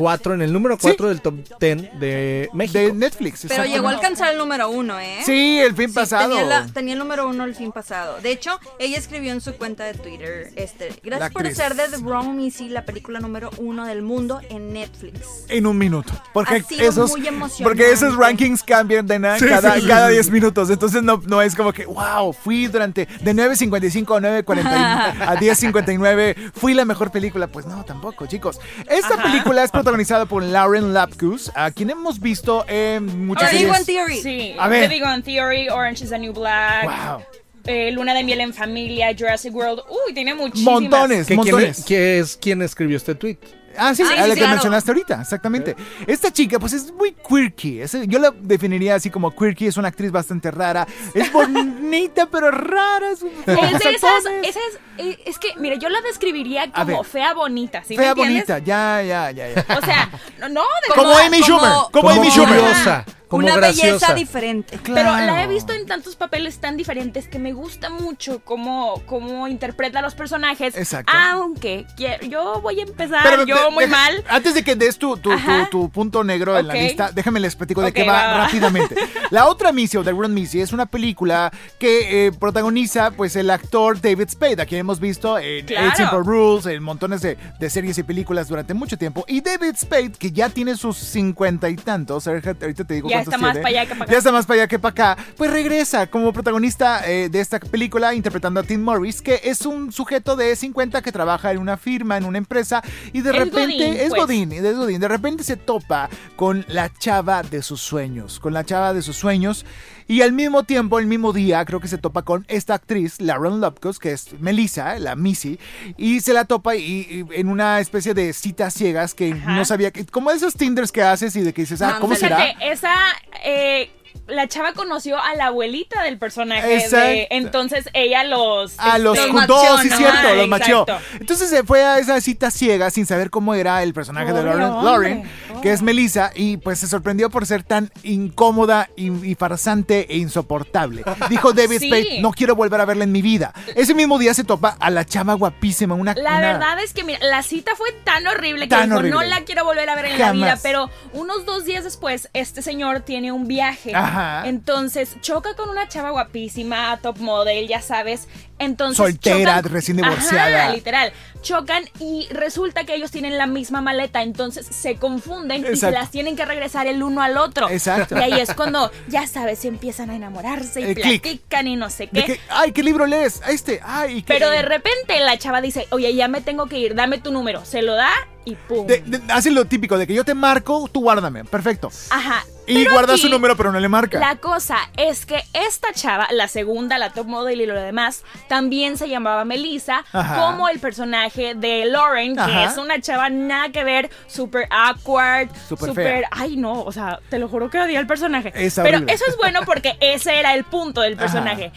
4, en el número 4 del top 10 de México. de Netflix. Pero llegó a alcanzar el número uno, ¿eh? Sí, el fin Sí, pasado. Tenía, la- tenía el número uno el fin pasado. De hecho, ella escribió en su cuenta de Twitter, este, La gracias por actriz. ser de The Wrong Missy, la película número uno del mundo en Netflix. En un minuto. Porque Ha sido esos, muy emocionante. porque esos rankings cambian de nada Sí, cada, sí, sí, cada sí. 10 minutos. Entonces no, no es como que, wow, fui durante de 9.55 a 9.40 a 10.59, fui la mejor película. Pues no, tampoco, chicos. Esta película es protagonizada por Lauren Lapkus, a quien hemos visto en muchas Big series. One Theory. Sí, A ver. The Big One Theory, Orange is the New Black, Wow. eh, Luna de Miel en Familia, Jurassic World. Uy, tiene muchísimas. Montones, ¿Que quién, montones. es, que es quien escribió este tweet? Ah, sí, Ah, a sí, la que claro. mencionaste ahorita, exactamente. Esta chica, pues es muy quirky. es- yo la definiría así como quirky, es una actriz bastante rara. Es bonita, pero rara. Es, Es de esas, esas, eh, es que, mira, yo la describiría como ver. fea bonita, ¿sí me Fea bonita, ya, ya, ya, ya. O sea, no, no, de Como verdad. Amy Schumer, como, como Amy Schumer. curiosa, como Una graciosa. belleza diferente. Pero la he visto en tantos papeles tan diferentes que me gusta mucho cómo, cómo interpreta a los personajes. Exacto. Aunque quiero- yo voy a empezar, Pero yo de- muy deja- mal. Antes de que des tu, tu, tu- punto negro en la lista, déjame les platico de qué va, rápidamente. La otra Missy o The Run Missy es una película que eh, protagoniza pues el actor David Spade, a quien hemos visto en Claro. Eight Simple Rules, en montones de, de series y películas durante mucho tiempo. Y David Spade, que ya tiene sus cincuenta y tantos, ahorita ahorita te digo Ya cuántos está más tiene. para allá que para acá. Ya está más para allá que para acá. Pues regresa como protagonista eh, de esta película interpretando a Tim Morris, que es un sujeto de 50 que trabaja en una firma, en una empresa, y de Es repente Godín, es pues. Godín, es Godín. De repente se topa con la chava de sus sueños, con la chava de sus sueños. Y al mismo tiempo, el mismo día, creo que se topa con esta actriz, Lauren Lopkos, que es Melissa, la Missy, y se la topa y, y en una especie de citas ciegas que Ajá. no sabía, que, como esos Tinders que haces y de que dices, ah, ¿cómo será? Esa. eh, la chava conoció a la abuelita del personaje. De- entonces ella los. A los juntó, sí, ¿no? cierto, los exacto. Entonces se fue a esa cita ciega sin saber cómo era el personaje de Lauren, hombre. Lauren, que es Melissa, y pues se sorprendió por ser tan incómoda y, y farsante e insoportable. Dijo David Sí. Spade, no quiero volver a verla en mi vida. Ese mismo día se topa a la chava guapísima, una... La una- verdad es que, mira, la cita fue tan horrible que Tan dijo, horrible. no la quiero volver a ver en la vida, pero unos dos días después, este señor tiene un viaje. Entonces, choca con una chava guapísima, top model, ya sabes. Entonces, Soltera, chocan- recién divorciada. Ajá, literal. Chocan y resulta que ellos tienen la misma maleta, entonces se confunden y se las tienen que regresar el uno al otro. Exacto. Y ahí es cuando, ya sabes, se empiezan a enamorarse y El click. platican y no sé qué. que, ay, ¿qué libro lees? Este, ay, ¿qué? Pero de repente la chava dice, oye, ya me tengo que ir, dame tu número. Se lo da y pum. De- de- hace lo típico de que yo te marco, tú guárdame. Perfecto. Ajá. Y guarda aquí, su número, pero no le marca. La cosa es que esta chava, la segunda, la top model y lo demás, también se llamaba Melissa, Ajá. como el personaje de Lauren, que Ajá. es una chava nada que ver, súper awkward, Súper. Ay, no, o sea, te lo juro que odia el personaje. Es Pero eso es bueno porque ese era el punto del Ajá. personaje.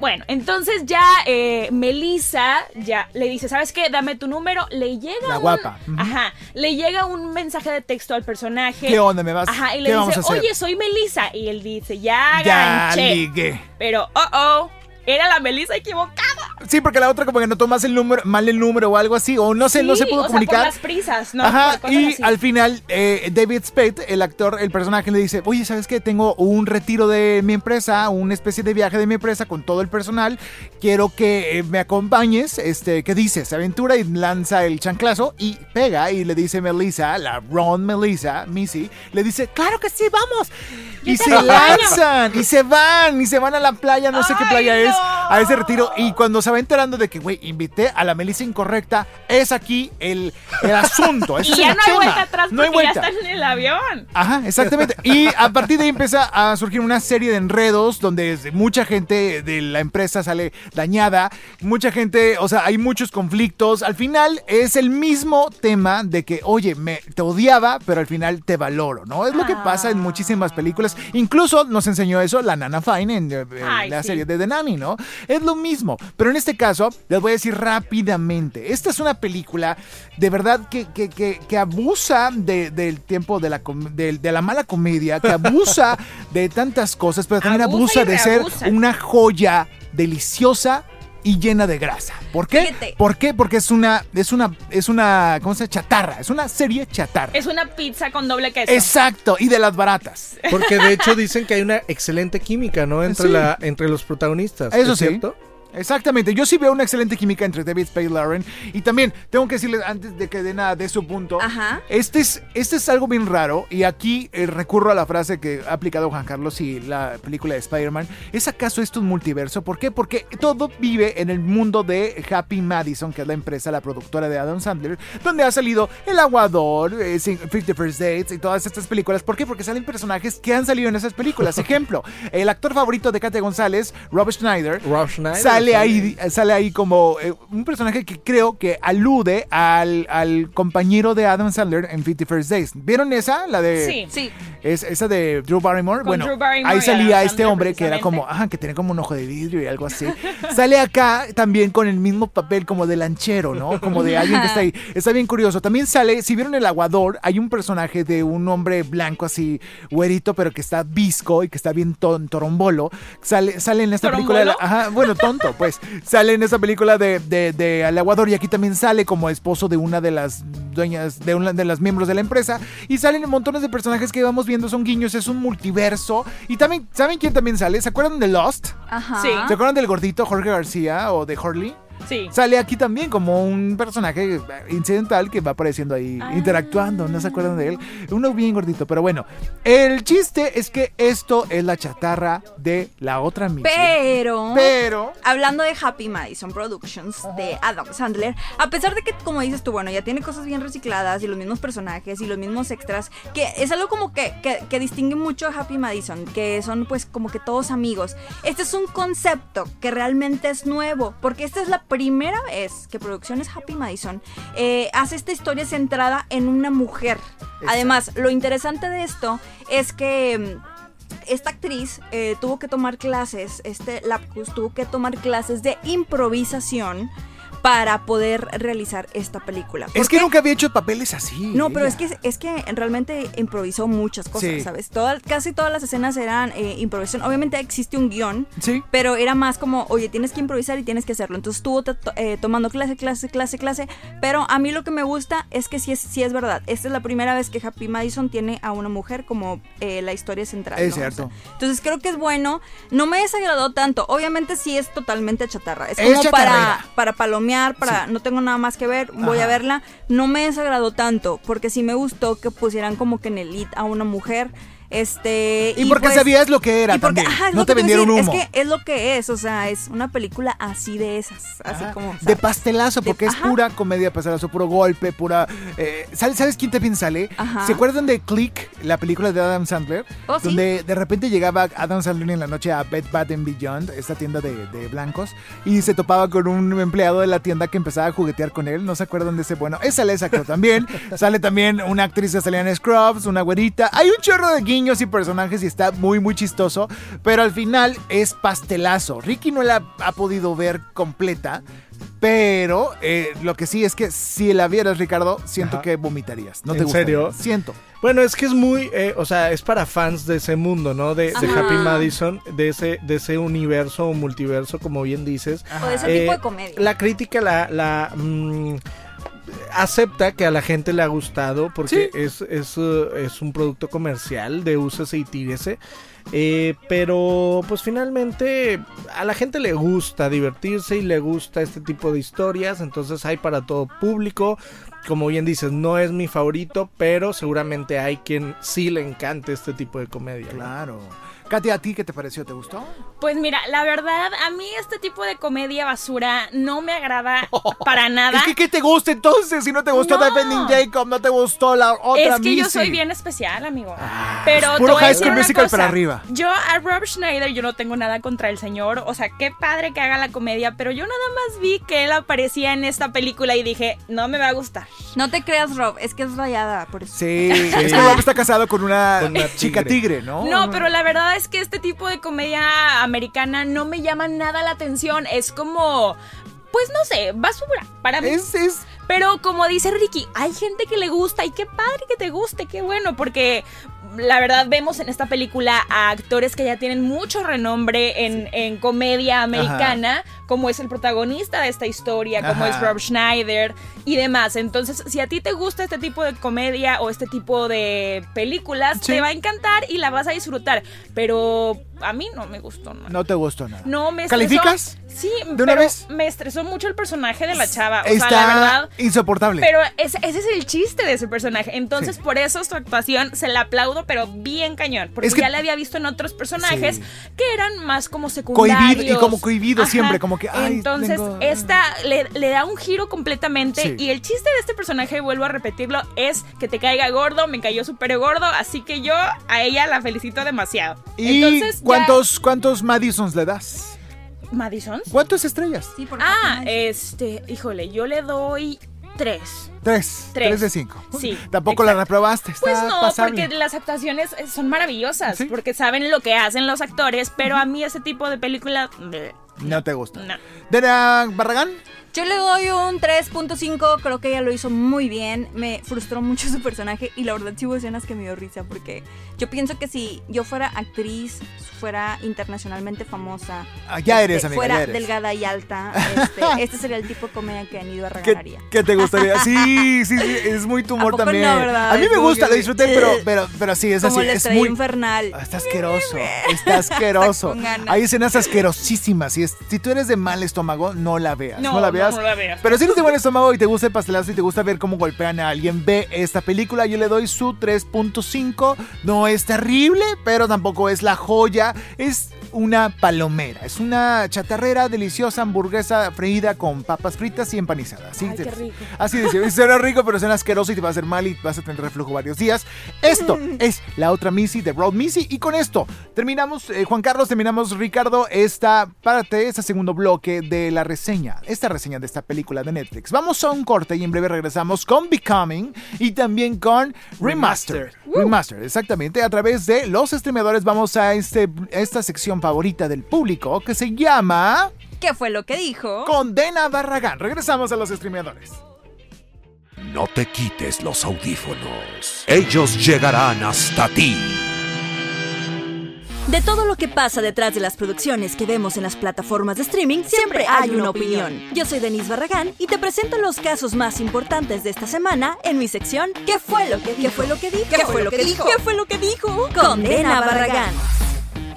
Bueno, entonces ya eh, Melissa ya le dice, ¿sabes qué? Dame tu número. Le llega La un- guapa. Ajá. Le llega un mensaje de texto al personaje. ¿Qué onda? ¿Me vas? Ajá, y ¿Qué le dice, oye, soy Melissa. Y él dice, ya, ya ganché. Pero, oh, oh, era la Melissa equivocada. Sí, porque la otra como que no tomas el número, mal el número o algo así, o no sé, no Sí, se pudo o sea, comunicar. por las prisas, ¿no? Ajá, y así. al final eh, David Spade, el actor, el personaje le dice, oye, ¿sabes qué? Tengo un retiro de mi empresa, una especie de viaje de mi empresa con todo el personal, quiero que eh, me acompañes, este, ¿qué dices? Se aventura y lanza el chanclazo y pega y le dice Melissa, la Ron Melissa, Missy, le dice, claro que sí, vamos. Yo Y se acompaño. lanzan, y se van, y se van a la playa, no sé qué Ay, playa es, no. a ese retiro. Y cuando se va enterando de que, güey, invité a la Melissa incorrecta, es aquí el, el asunto. ese Y es ya el no hay tema. vuelta atrás No hay porque ya están en el avión. Ajá, exactamente. Y a partir de ahí empieza a surgir una serie de enredos donde mucha gente de la empresa sale dañada, mucha gente, o sea, hay muchos conflictos. Al final es el mismo tema de que, oye, me, te odiaba, pero al final te valoro, ¿no? Es lo que pasa en muchísimas películas. Incluso nos enseñó eso la Nana Fine en, eh, Ay, la sí. serie de The Nanny, ¿no? Es lo mismo. Pero en este caso, les voy a decir rápidamente. Esta es una película de verdad que, que- que- que abusa de- del tiempo de la, de, de la mala comedia, que abusa de tantas cosas, pero también Abusa de ser una joya deliciosa y llena de grasa. ¿Por qué? Fíjate. ¿Por qué? Porque es una, es una, es una, ¿cómo se llama? Chatarra. Es una serie chatarra. Es una pizza con doble queso. Exacto, y de las baratas. Porque de hecho dicen que hay una excelente química, ¿no? Entre, Sí. la, entre los protagonistas. Eso ¿es sí. cierto? Exactamente, yo sí veo una excelente química entre David Spade y Lauren. Y también tengo que decirles, antes de que den nada de su punto, Ajá. este es, este es algo bien raro. Y aquí eh, recurro a la frase que ha aplicado Juan Carlos y la película de Spider-Man. ¿Es acaso esto un multiverso? ¿Por qué? Porque todo vive en el mundo de Happy Madison, que es la empresa, la productora de Adam Sandler, donde ha salido El Aguador, eh, Sing- Fifty First Dates y todas estas películas. ¿Por qué? Porque salen personajes que han salido en esas películas. Ejemplo, el actor favorito de Kate González, Rob Schneider, Rob Schneider, sale sale. ahí, sale ahí como eh, un personaje que creo que alude al, al compañero de Adam Sandler en Fifty First Days. ¿Vieron esa? La de Sí. Sí. es esa de Drew Barrymore. Con bueno, Drew Barrymore ahí salía Adam este Sandler, hombre que era como, ajá, que tenía como un ojo de vidrio y algo así. Sale acá también con el mismo papel como de lanchero, ¿no? Como de alguien que está ahí. Está bien curioso. También sale, si vieron el aguador, hay un personaje de un hombre blanco así, güerito, pero que está visco y que está bien ton- torombolo. Sale, sale en esta película. de la- ¿Torombolo? ajá, bueno, tonto, pues. Sale en esa película de, de, de El aguador y aquí también sale como esposo de una de las dueñas, de una de las miembros de la empresa. Y salen montones de personajes que vamos viendo, son guiños, es un multiverso. Y también, ¿saben quién también sale? ¿Se acuerdan de Lost? Ajá. Sí. ¿Se acuerdan del gordito Jorge García o de Horley? Sí. Sale aquí también como un personaje incidental que va apareciendo ahí, Ah. interactuando, no se acuerdan de él. Uno bien gordito, pero bueno. El chiste es que esto es la chatarra de la otra misión. Pero, Pero... hablando de Happy Madison Productions de Adam Sandler, a pesar de que, como dices tú, bueno, ya tiene cosas bien recicladas y los mismos personajes y los mismos extras, que es algo como que, que, que distingue mucho a Happy Madison, que son pues como que todos amigos. Este es un concepto que realmente es nuevo, porque esta es la primera vez que Producciones Happy Madison eh, hace esta historia centrada en una mujer. Además, lo interesante de esto es que... mm, esta actriz eh, tuvo que tomar clases, este Lapkus tuvo que tomar clases de improvisación para poder realizar esta película. Es ¿Por que qué? nunca había hecho papeles así. No, pero es que es que realmente improvisó muchas cosas, Sí. ¿sabes? Todas, casi todas las escenas eran eh, improvisación. Obviamente existe un guion, Sí. pero era más como, oye, tienes que improvisar y tienes que hacerlo. Entonces estuvo eh, tomando clase, clase, clase, clase. Pero a mí lo que me gusta es que sí es, sí es verdad. Esta es la primera vez que Happy Madison tiene a una mujer como eh, la historia central. Es ¿no? cierto. O sea, entonces creo que es bueno. No me desagradó tanto. Obviamente sí es totalmente chatarra. Es Es como para, para palomear, para no tengo nada más que ver, voy a Ajá. verla. No me desagradó tanto, porque sí me gustó que pusieran como que en el lead a una mujer. Este. Y, porque pues- sabías lo que era y porque, ajá, no te vendieron decir, humo. Es que es lo que es, o sea, es una película así de esas. Así Ajá. como. de pastelazo, De- porque es ajá. pura comedia pastelazo, puro golpe, pura... eh, ¿sabes, ¿Sabes quién también sale? Ajá. ¿Se acuerdan de Click, la película de Adam Sandler? Oh, sí. Donde de repente llegaba Adam Sandler en la noche a Bed Bath and Beyond, esta tienda de, de blancos, y se topaba con un empleado de la tienda que empezaba a juguetear con él. ¿No se acuerdan de ese? Bueno, esa esa creo también. sale también una actriz salía en Scrubs, una güerita. Hay un chorro de guiños y personajes y está muy, muy chistoso, pero al final es pastelazo. Ricky no la ha podido ver completa. Pero eh, lo que sí es que si la vieras, Ricardo, siento Ajá. que vomitarías. ¿No te ¿En serio? Siento. Bueno, es que es muy, eh, o sea, es para fans de ese mundo, ¿no? De. Happy Madison, de ese, de ese universo o multiverso, como bien dices. O de ese Eh, tipo de comedia. La crítica la, la mm, acepta que a la gente le ha gustado porque es, es, uh, es un producto comercial de úsese y tírese. Eh, pero pues finalmente a la gente le gusta divertirse y le gusta este tipo de historias, entonces hay para todo público. Como bien dices, no es mi favorito, pero seguramente hay quien sí le encante este tipo de comedia. ¿no? Katia, ¿a ti qué te pareció? ¿Te gustó? Pues mira, la verdad, a mí este tipo de comedia basura no me agrada para nada. Es que ¿qué te gusta entonces? Si no te gustó No. Defending Jacob, no te gustó la otra Es que yo soy bien especial, amigo. Pero te puro voy a High School Musical cosa. para arriba. Yo a Rob Schneider yo no tengo nada contra el señor, o sea, qué padre que haga la comedia, pero yo nada más vi que él aparecía en esta película y dije, no me va a gustar. No te creas, Rob, es que es rayada, por eso. Sí, es que Rob está casado con una, Con una chica tigre. tigre, ¿no? No, pero la verdad es que este tipo de comedia americana no me llama nada la atención, es como pues no sé, basura para mí. Es, es... Pero como dice Ricky, hay gente que le gusta y qué padre que te guste, qué bueno, porque la verdad vemos en esta película a actores que ya tienen mucho renombre en, en comedia americana, como es el protagonista de esta historia, como Ajá. es Rob Schneider y demás. Entonces, si a ti te gusta este tipo de comedia o este tipo de películas, Sí. te va a encantar y la vas a disfrutar. Pero a mí no me gustó nada. No te gustó nada. No, me estresó. ¿Calificas? Sí, ¿De una pero vez? me estresó mucho el personaje de la chava. O Está sea, la verdad. Insoportable. Pero ese, ese es el chiste de ese personaje. Entonces, por eso su actuación se la aplaudo, pero bien cañón. Porque Es que- ya la había visto en otros personajes Sí. que eran más como secundarios. Cohibido- y como cohibido siempre, como que, ay, Entonces, tengo- esta le, le da un giro completamente. Sí. Y el chiste de este personaje, vuelvo a repetirlo, es que te caiga gordo. Me cayó súper gordo. Así que yo a ella la felicito demasiado. ¿Y Entonces, ya- cuántos, cuántos Madisons le das? ¿Madison? ¿Cuántas estrellas? Sí, porque Ah, este, híjole, yo le doy tres. Tres. Tres. Tres de cinco. Sí, Tampoco la reprobaste. Está Pues no, pasable. porque las actuaciones eh, son maravillosas, ¿Sí? porque saben lo que hacen los actores, pero a mí ese tipo de película... bleh, No te gusta. No. ¿Dena Barragán? Yo le doy un 3.5, creo que ella lo hizo muy bien, me frustró mucho su personaje y la verdad sí hubo escenas que me dio risa porque yo pienso que si yo fuera actriz, fuera internacionalmente famosa, Ah, ya eres, este, amiga, fuera ya eres. delgada y alta, este, este sería el tipo de comedia que Anidua ¿Qué, regalaría. qué te gustaría? Sí, sí, sí, es muy tu humor ¿A poco también. no, verdad? A mí me gusta, lo disfruté, pero, pero, pero sí, es Como así. Es muy. infernal. Ah, Está asqueroso, está asqueroso. Hay escenas asquerosísimas. Y es- si tú eres de mal estómago, no la veas. No, No, la no, veas. no la veas. Pero si eres de buen estómago y te gusta el pastelazo y te gusta ver cómo golpean a alguien, ve esta película. Yo le doy su 3.5. No es terrible, pero tampoco es la joya. Es una palomera. Es una chatarrera deliciosa hamburguesa freída con papas fritas y empanizadas. Así, Ay, qué rico. así de suena rico, pero suena asqueroso y te va a hacer mal y vas a tener reflujo varios días. Esto es la otra Missy de Road Missy. Y con esto terminamos, eh, Juan Carlos, terminamos, Ricardo, esta parte, este segundo bloque de la reseña, esta reseña de esta película de Netflix. Vamos a un corte y en breve regresamos con Becoming y también con Remaster. Remaster, exactamente. A través de los streamadores vamos a este, esta sección favorita del público que se llama ¿Qué fue lo que dijo? Condena Barragán. Regresamos a los streamadores. No te quites los audífonos. Ellos llegarán hasta ti. De todo lo que pasa detrás de las producciones que vemos en las plataformas de streaming, siempre hay una opinión. Yo soy Denise Barragán y te presento los casos más importantes de esta semana en mi sección ¿Qué fue lo que dijo? ¿Qué fue lo que dijo? ¿Qué fue lo que dijo? ¿Qué fue lo que dijo? Condena Barragán.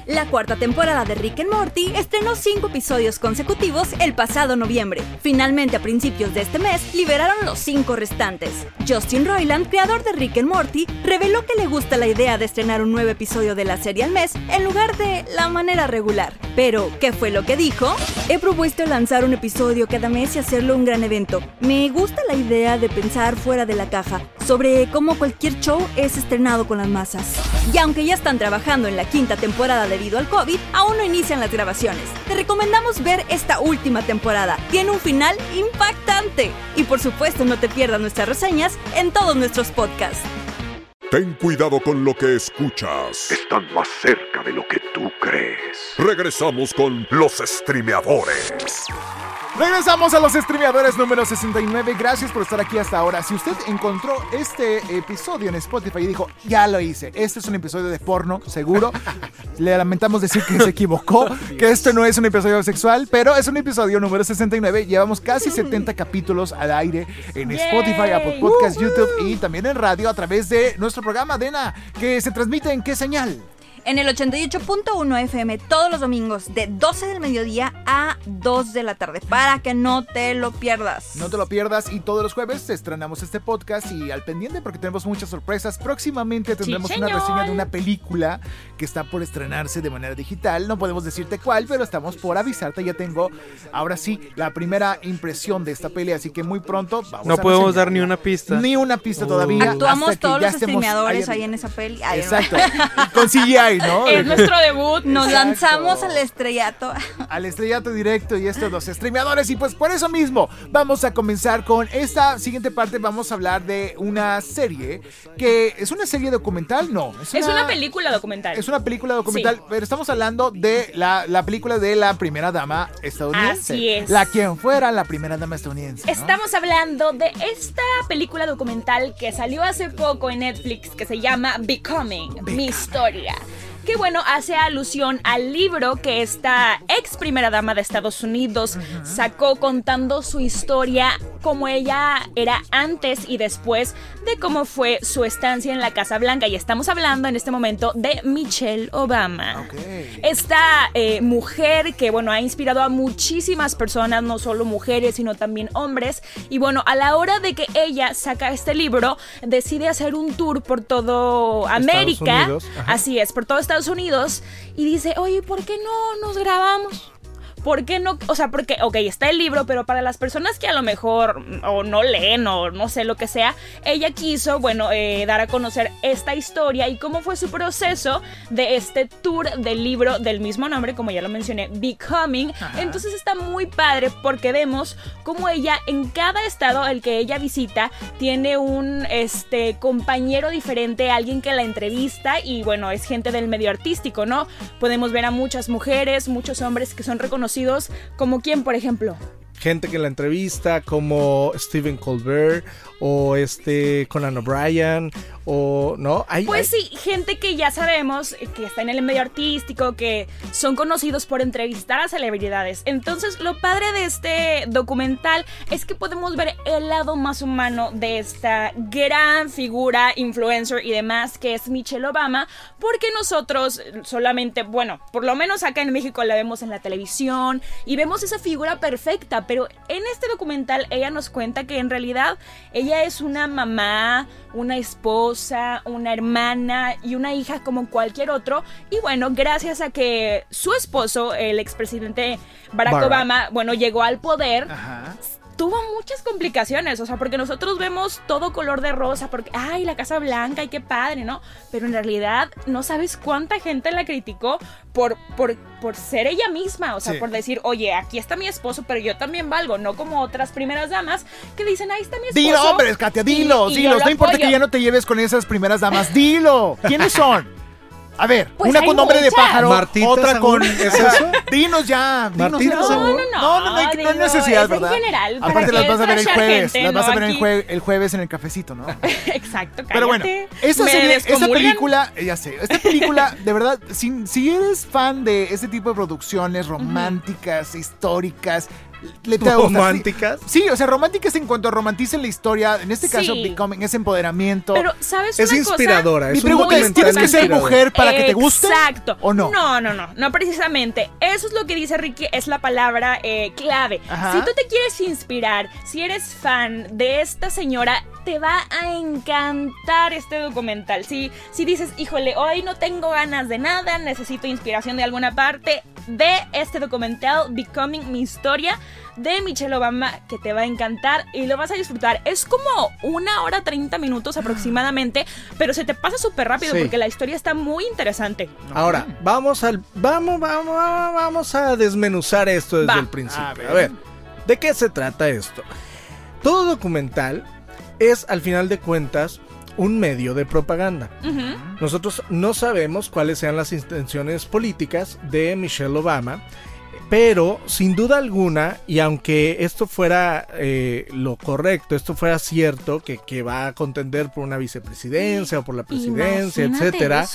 La cuarta temporada de Rick and Morty estrenó cinco episodios consecutivos el pasado noviembre. Finalmente, a principios de este mes, liberaron los cinco restantes. Justin Roiland, creador de Rick and Morty, reveló que le gusta la idea de estrenar un nuevo episodio de la serie al mes en lugar de la manera regular. Pero, ¿qué fue lo que dijo? He propuesto lanzar un episodio cada mes y hacerlo un gran evento. Me gusta la idea de pensar fuera de la caja sobre cómo cualquier show es estrenado con las masas. Y aunque ya están trabajando en la quinta temporada debido al COVID, aún no inician las grabaciones. Te recomendamos ver esta última temporada. Tiene un final impactante. Y por supuesto no te pierdas nuestras reseñas en todos nuestros podcasts. Ten cuidado con lo que escuchas. Están más cerca de lo que tú crees. Regresamos con los streameadores. Regresamos a los streameadores número 69. Gracias por estar aquí hasta ahora. Si usted encontró este episodio en Spotify y dijo, ya lo hice, este es un episodio de porno, seguro. Le lamentamos decir que se equivocó, que esto no es un episodio sexual, pero es un episodio número 69. Llevamos casi 70 capítulos al aire en Spotify, Apple Podcasts, YouTube y también en radio a través de nuestro programa Dena, que se transmite en qué señal. En el 88.1 FM todos los domingos de 12 del mediodía a 2 de la tarde para que no te lo pierdas. No te lo pierdas y todos los jueves estrenamos este podcast y al pendiente porque tenemos muchas sorpresas. Próximamente tendremos una reseña de una película que está por estrenarse de manera digital. No podemos decirte cuál, pero estamos por avisarte. Ya tengo ahora sí la primera impresión de esta peli, así que muy pronto vamos No a podemos dar ni una pista. Ni una pista todavía. Actuamos hasta que todos los streameadores ahí en esa peli. Ay, no. Exacto. Es nuestro debut. Nos Exacto. lanzamos al estrellato. al estrellato directo y estos dos streameadores. Y pues por eso mismo vamos a comenzar con esta siguiente parte. Vamos a hablar de una serie que es una serie documental, no. Es una película documental. Es una película documental, pero estamos hablando de la, la película de la primera dama estadounidense. Así es. La quien fuera la primera dama estadounidense. ¿no? Estamos hablando de esta película documental que salió hace poco en Netflix que se llama Becoming, mi historia. Que bueno, hace alusión al libro que esta ex primera dama de Estados Unidos sacó contando su historia, como ella era antes y después de cómo fue su estancia en la Casa Blanca. Y estamos hablando en este momento de Michelle Obama. Ok. Esta eh, mujer que, bueno, ha inspirado a muchísimas personas, no solo mujeres, sino también hombres. Y bueno, a la hora de que ella saca este libro, decide hacer un tour por todo América. Así es, por todo Estados Unidos. Y dice, oye, ¿por qué no nos grabamos? ¿Por qué no? O sea, porque, ok, está el libro, pero para las personas que a lo mejor mm, o no leen o no sé lo que sea, ella quiso, bueno, eh, dar a conocer esta historia y cómo fue su proceso de este tour del libro del mismo nombre, como ya lo mencioné, Becoming. Entonces está muy padre porque vemos cómo ella en cada estado al que ella visita tiene un este compañero diferente, alguien que la entrevista y bueno, es gente del medio artístico, ¿no? Podemos ver a muchas mujeres, muchos hombres que son reconocidos como quién, por ejemplo. Gente que la entrevista, como Stephen Colbert o este Conan O'Brien o no. Hay, Pues hay- sí, gente que ya sabemos que está en el medio artístico, que son conocidos por entrevistar a celebridades. Entonces, lo padre de este documental es que podemos ver el lado más humano de esta gran figura, influencer y demás, que es Michelle Obama, porque nosotros solamente, bueno, por lo menos acá en México la vemos en la televisión y vemos esa figura perfecta, pero en este documental ella nos cuenta que en realidad ella es una mamá, una esposa, una hermana y una hija como cualquier otro. Y bueno, gracias a que su esposo, el expresidente Barack, Barack. Obama, bueno, llegó al poder, Ajá. Tuvo muchas complicaciones, o sea, porque nosotros vemos todo color de rosa, porque, ay, la Casa Blanca, y qué padre, ¿no? Pero en realidad no sabes cuánta gente la criticó por, por, por ser ella misma, o sea, Sí. por decir, oye, aquí está mi esposo, pero yo también valgo, no como otras primeras damas que dicen, ahí está mi esposo. Dilo, hombres, Katia, y- dilos, y yo dilos. lo No importa que apoyo". ya no te lleves con esas primeras damas. Dilo. ¿Quiénes son? A ver, Pues una con nombre de pájaro, Martita otra con. ¿es eso? Dinos ya. Dinos ya. No, no, no. No, no, no hay, no hay necesidad, es en ¿verdad? general, ¿para Aparte las vas a ver el jueves. gente, las vas no a ver el, aquí? jue- el jueves en el cafecito, ¿no? Exacto, Pero bueno, cállate. esta Me serie, esta película, eh, ya sé, esta película, de verdad, si, si eres fan de este tipo de producciones románticas, históricas, le románticas. Sí, o sea, románticas en cuanto romanticen la historia, en este caso, Sí. Becoming, es empoderamiento. Pero, ¿sabes Es una cosa? inspiradora. Mi es un pregunta es, ¿tienes que ser mujer para que te guste? Exacto. ¿O no? No, no, no, no precisamente. Eso es lo que dice Ricky, es la palabra eh, clave. Ajá. Si tú te quieres inspirar, si eres fan de esta señora, te va a encantar este documental. Si, si dices, híjole, hoy no tengo ganas de nada, necesito inspiración de alguna parte, ve este documental, Becoming Mi Historia, de Michelle Obama, que te va a encantar y lo vas a disfrutar. Es como una hora 30 minutos aproximadamente, pero se te pasa súper rápido Sí. porque la historia está muy interesante. Ahora, vamos al vamos, vamos, vamos, a desmenuzar esto desde Va. el principio. A A ver. ¿de qué se trata esto? Todo documental es, al final de cuentas, un medio de propaganda. Nosotros no sabemos cuáles sean las intenciones políticas de Michelle Obama, pero sin duda alguna, y aunque esto fuera eh, lo correcto, esto fuera cierto, que, que va a contender por una vicepresidencia o por la presidencia, Imagínate etcétera,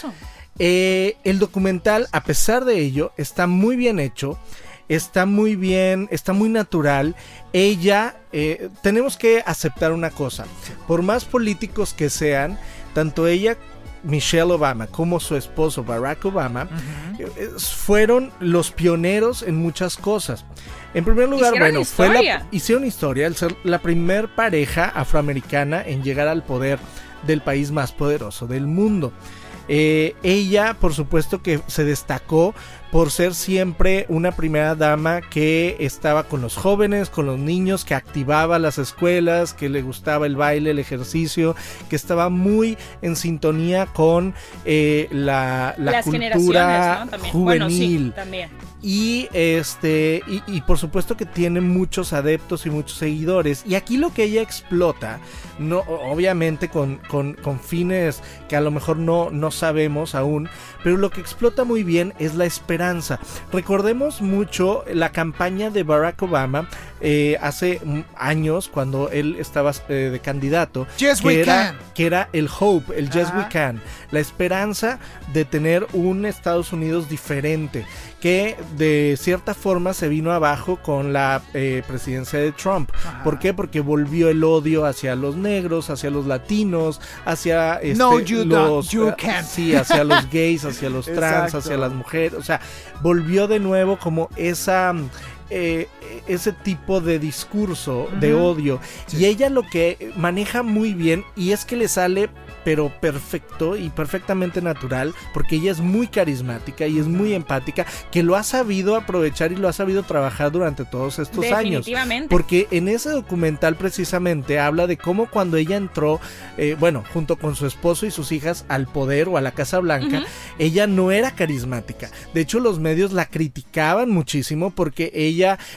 eh, el documental, a pesar de ello, está muy bien hecho. Está muy bien, está muy natural. Ella, eh, tenemos que aceptar una cosa. Por más políticos que sean, tanto ella, Michelle Obama, como su esposo Barack Obama, fueron los pioneros en muchas cosas. En primer lugar, Hicieron bueno, fue la, hicieron historia al ser la primer pareja afroamericana en llegar al poder del país más poderoso del mundo. Eh, ella, por supuesto que se destacó por ser siempre una primera dama que estaba con los jóvenes, con los niños, que activaba las escuelas, que le gustaba el baile, el ejercicio, que estaba muy en sintonía con eh, la, la cultura. También. Bueno, sí, juvenil. también. Y este. Y, por supuesto que tiene muchos adeptos y muchos seguidores. Y aquí lo que ella explota. No, obviamente con, con, con fines que a lo mejor no, no sabemos aún. Pero lo que explota muy bien es la esperanza. Recordemos mucho la campaña de Barack Obama eh, hace años, cuando él estaba eh, de candidato. Yes, que we era, can. que era el hope, el yes we can, la esperanza de tener un Estados Unidos diferente, que de cierta forma se vino abajo con la eh, presidencia de Trump. Ajá. ¿Por qué? Porque volvió el odio hacia los negros, hacia los latinos, hacia este, No, you don't, los you eh, can't. sí, hacia los gays, hacia los trans, Exacto. hacia las mujeres, o sea, volvió de nuevo como esa eh, ese tipo de discurso de odio. Y ella lo que maneja muy bien y es que le sale pero perfecto y perfectamente natural porque ella es muy carismática y es muy empática que lo ha sabido aprovechar y lo ha sabido trabajar durante todos estos años. Porque en ese documental precisamente habla de cómo cuando ella entró, eh, bueno, junto con su esposo y sus hijas al poder o a la Casa Blanca, ella no era carismática. De hecho, los medios la criticaban muchísimo porque ella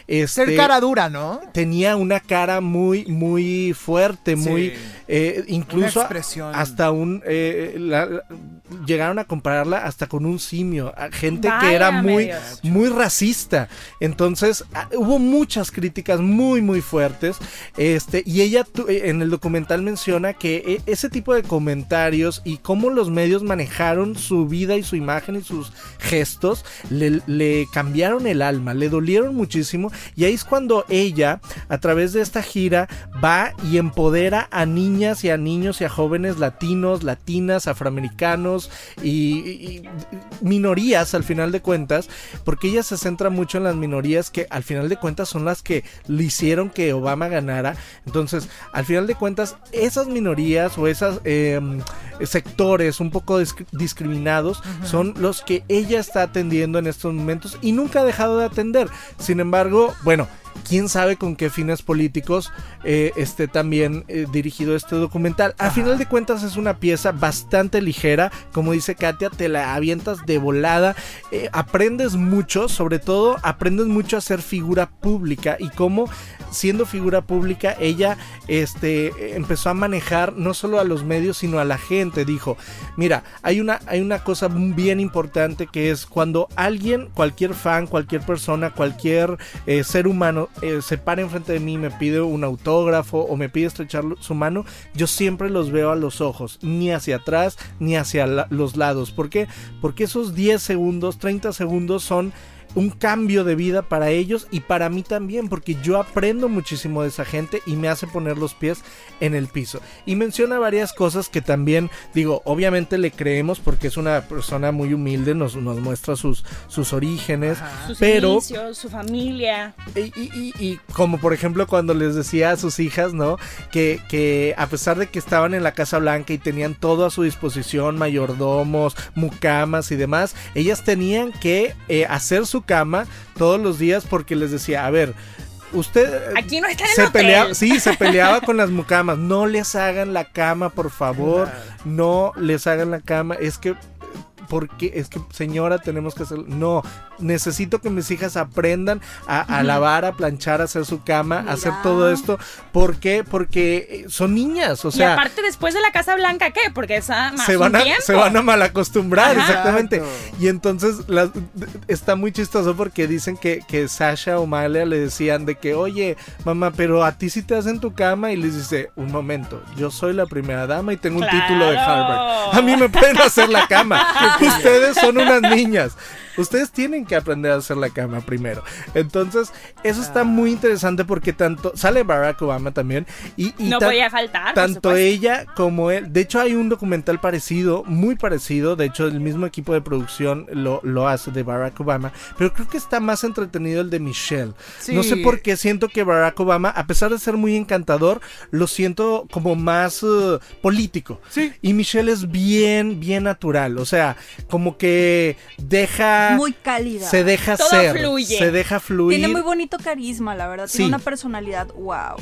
este, Ser cara dura, ¿no? tenía una cara muy, muy fuerte, muy, Sí. eh, incluso hasta un, eh, la- llegaron a compararla hasta con un simio, a gente que era muy, muy racista. Entonces, ah, hubo muchas críticas muy, muy fuertes. Este, y ella tu- eh, en el documental menciona que eh, ese tipo de comentarios y cómo los medios manejaron su vida y su imagen y sus gestos le, le cambiaron el alma, le dolieron muchísimo. Y ahí es cuando ella, a través de esta gira, va y empodera a niñas y a niños y a jóvenes latinos, latinas, afroamericanos y, y- y minorías al final de cuentas, porque ella se centra mucho en las minorías que al final de cuentas son las que le hicieron que Obama ganara. Entonces, al final de cuentas, esas minorías o esos sectores un poco disc- discriminados son los que ella está atendiendo en estos momentos y nunca ha dejado de atender. Sin embargo, bueno, quién sabe con qué fines políticos eh, esté también eh, dirigido este documental. A final de cuentas es una pieza bastante ligera, como dice Katia, te la avientas de volada, eh, aprendes mucho, sobre todo aprendes mucho a ser figura pública y cómo siendo figura pública ella este empezó a manejar no solo a los medios sino a la gente. Dijo mira hay una hay una cosa bien importante que es cuando alguien cualquier fan cualquier persona cualquier ser humano eh, se para enfrente de mí me pide un autógrafo o me pide estrechar su mano yo siempre los veo a los ojos ni hacia atrás ni hacia los lados ¿por qué? porque esos 10 segundos 30 segundos son un cambio de vida para ellos y para mí también, porque yo aprendo muchísimo de esa gente y me hace poner los pies en el piso. Y menciona varias cosas que también, digo, obviamente le creemos porque es una persona muy humilde, nos, nos muestra sus, sus orígenes, Sus pero... inicios, su familia. Y, y- y- y como por ejemplo cuando les decía a sus hijas, ¿no? Que, que a pesar de que estaban en la Casa Blanca y tenían todo a su disposición, mayordomos, mucamas y demás, ellas tenían que eh, hacer su cama todos los días porque les decía, a ver, usted... eh, Aquí no está en el se hotel. peleaba, sí, se peleaba con las mucamas. No les hagan la cama, por favor. No les hagan la cama. Es que porque es que señora tenemos que hacer no necesito que mis hijas aprendan a, a lavar a planchar a hacer su cama a hacer todo esto ¿por qué? porque eh, son niñas o y sea aparte después de la Casa Blanca, ¿qué? Porque esa más se van, un a, tiempo. se van a malacostumbrar, Ajá. exactamente. Y entonces las- está muy chistoso porque dicen que, que Sasha o Malia le decían de que, oye, mamá, pero a ti sí te hacen tu cama. Y les dice, un momento, yo soy la primera dama y tengo un título de. Harvard. A mí me pueden hacer la cama. Ustedes son unas niñas. Ustedes tienen que aprender a hacer la cama primero. Entonces, eso está muy interesante porque tanto sale Barack Obama también. Y, y No podía faltar. tanto ella como él. De hecho, hay un documental parecido, muy parecido. De hecho, el mismo equipo de producción lo, lo hace de Barack Obama. Pero creo que está más entretenido el de Michelle. No sé Sí. por qué siento que Barack Obama, a pesar de ser muy encantador, lo siento como más eh, político. Sí. Y Michelle es bien, bien natural. O sea, como que deja. Muy cálida. Se deja Todo ser. fluye. Se deja fluir. Tiene muy bonito carisma, la verdad. Sí. Tiene una personalidad, wow.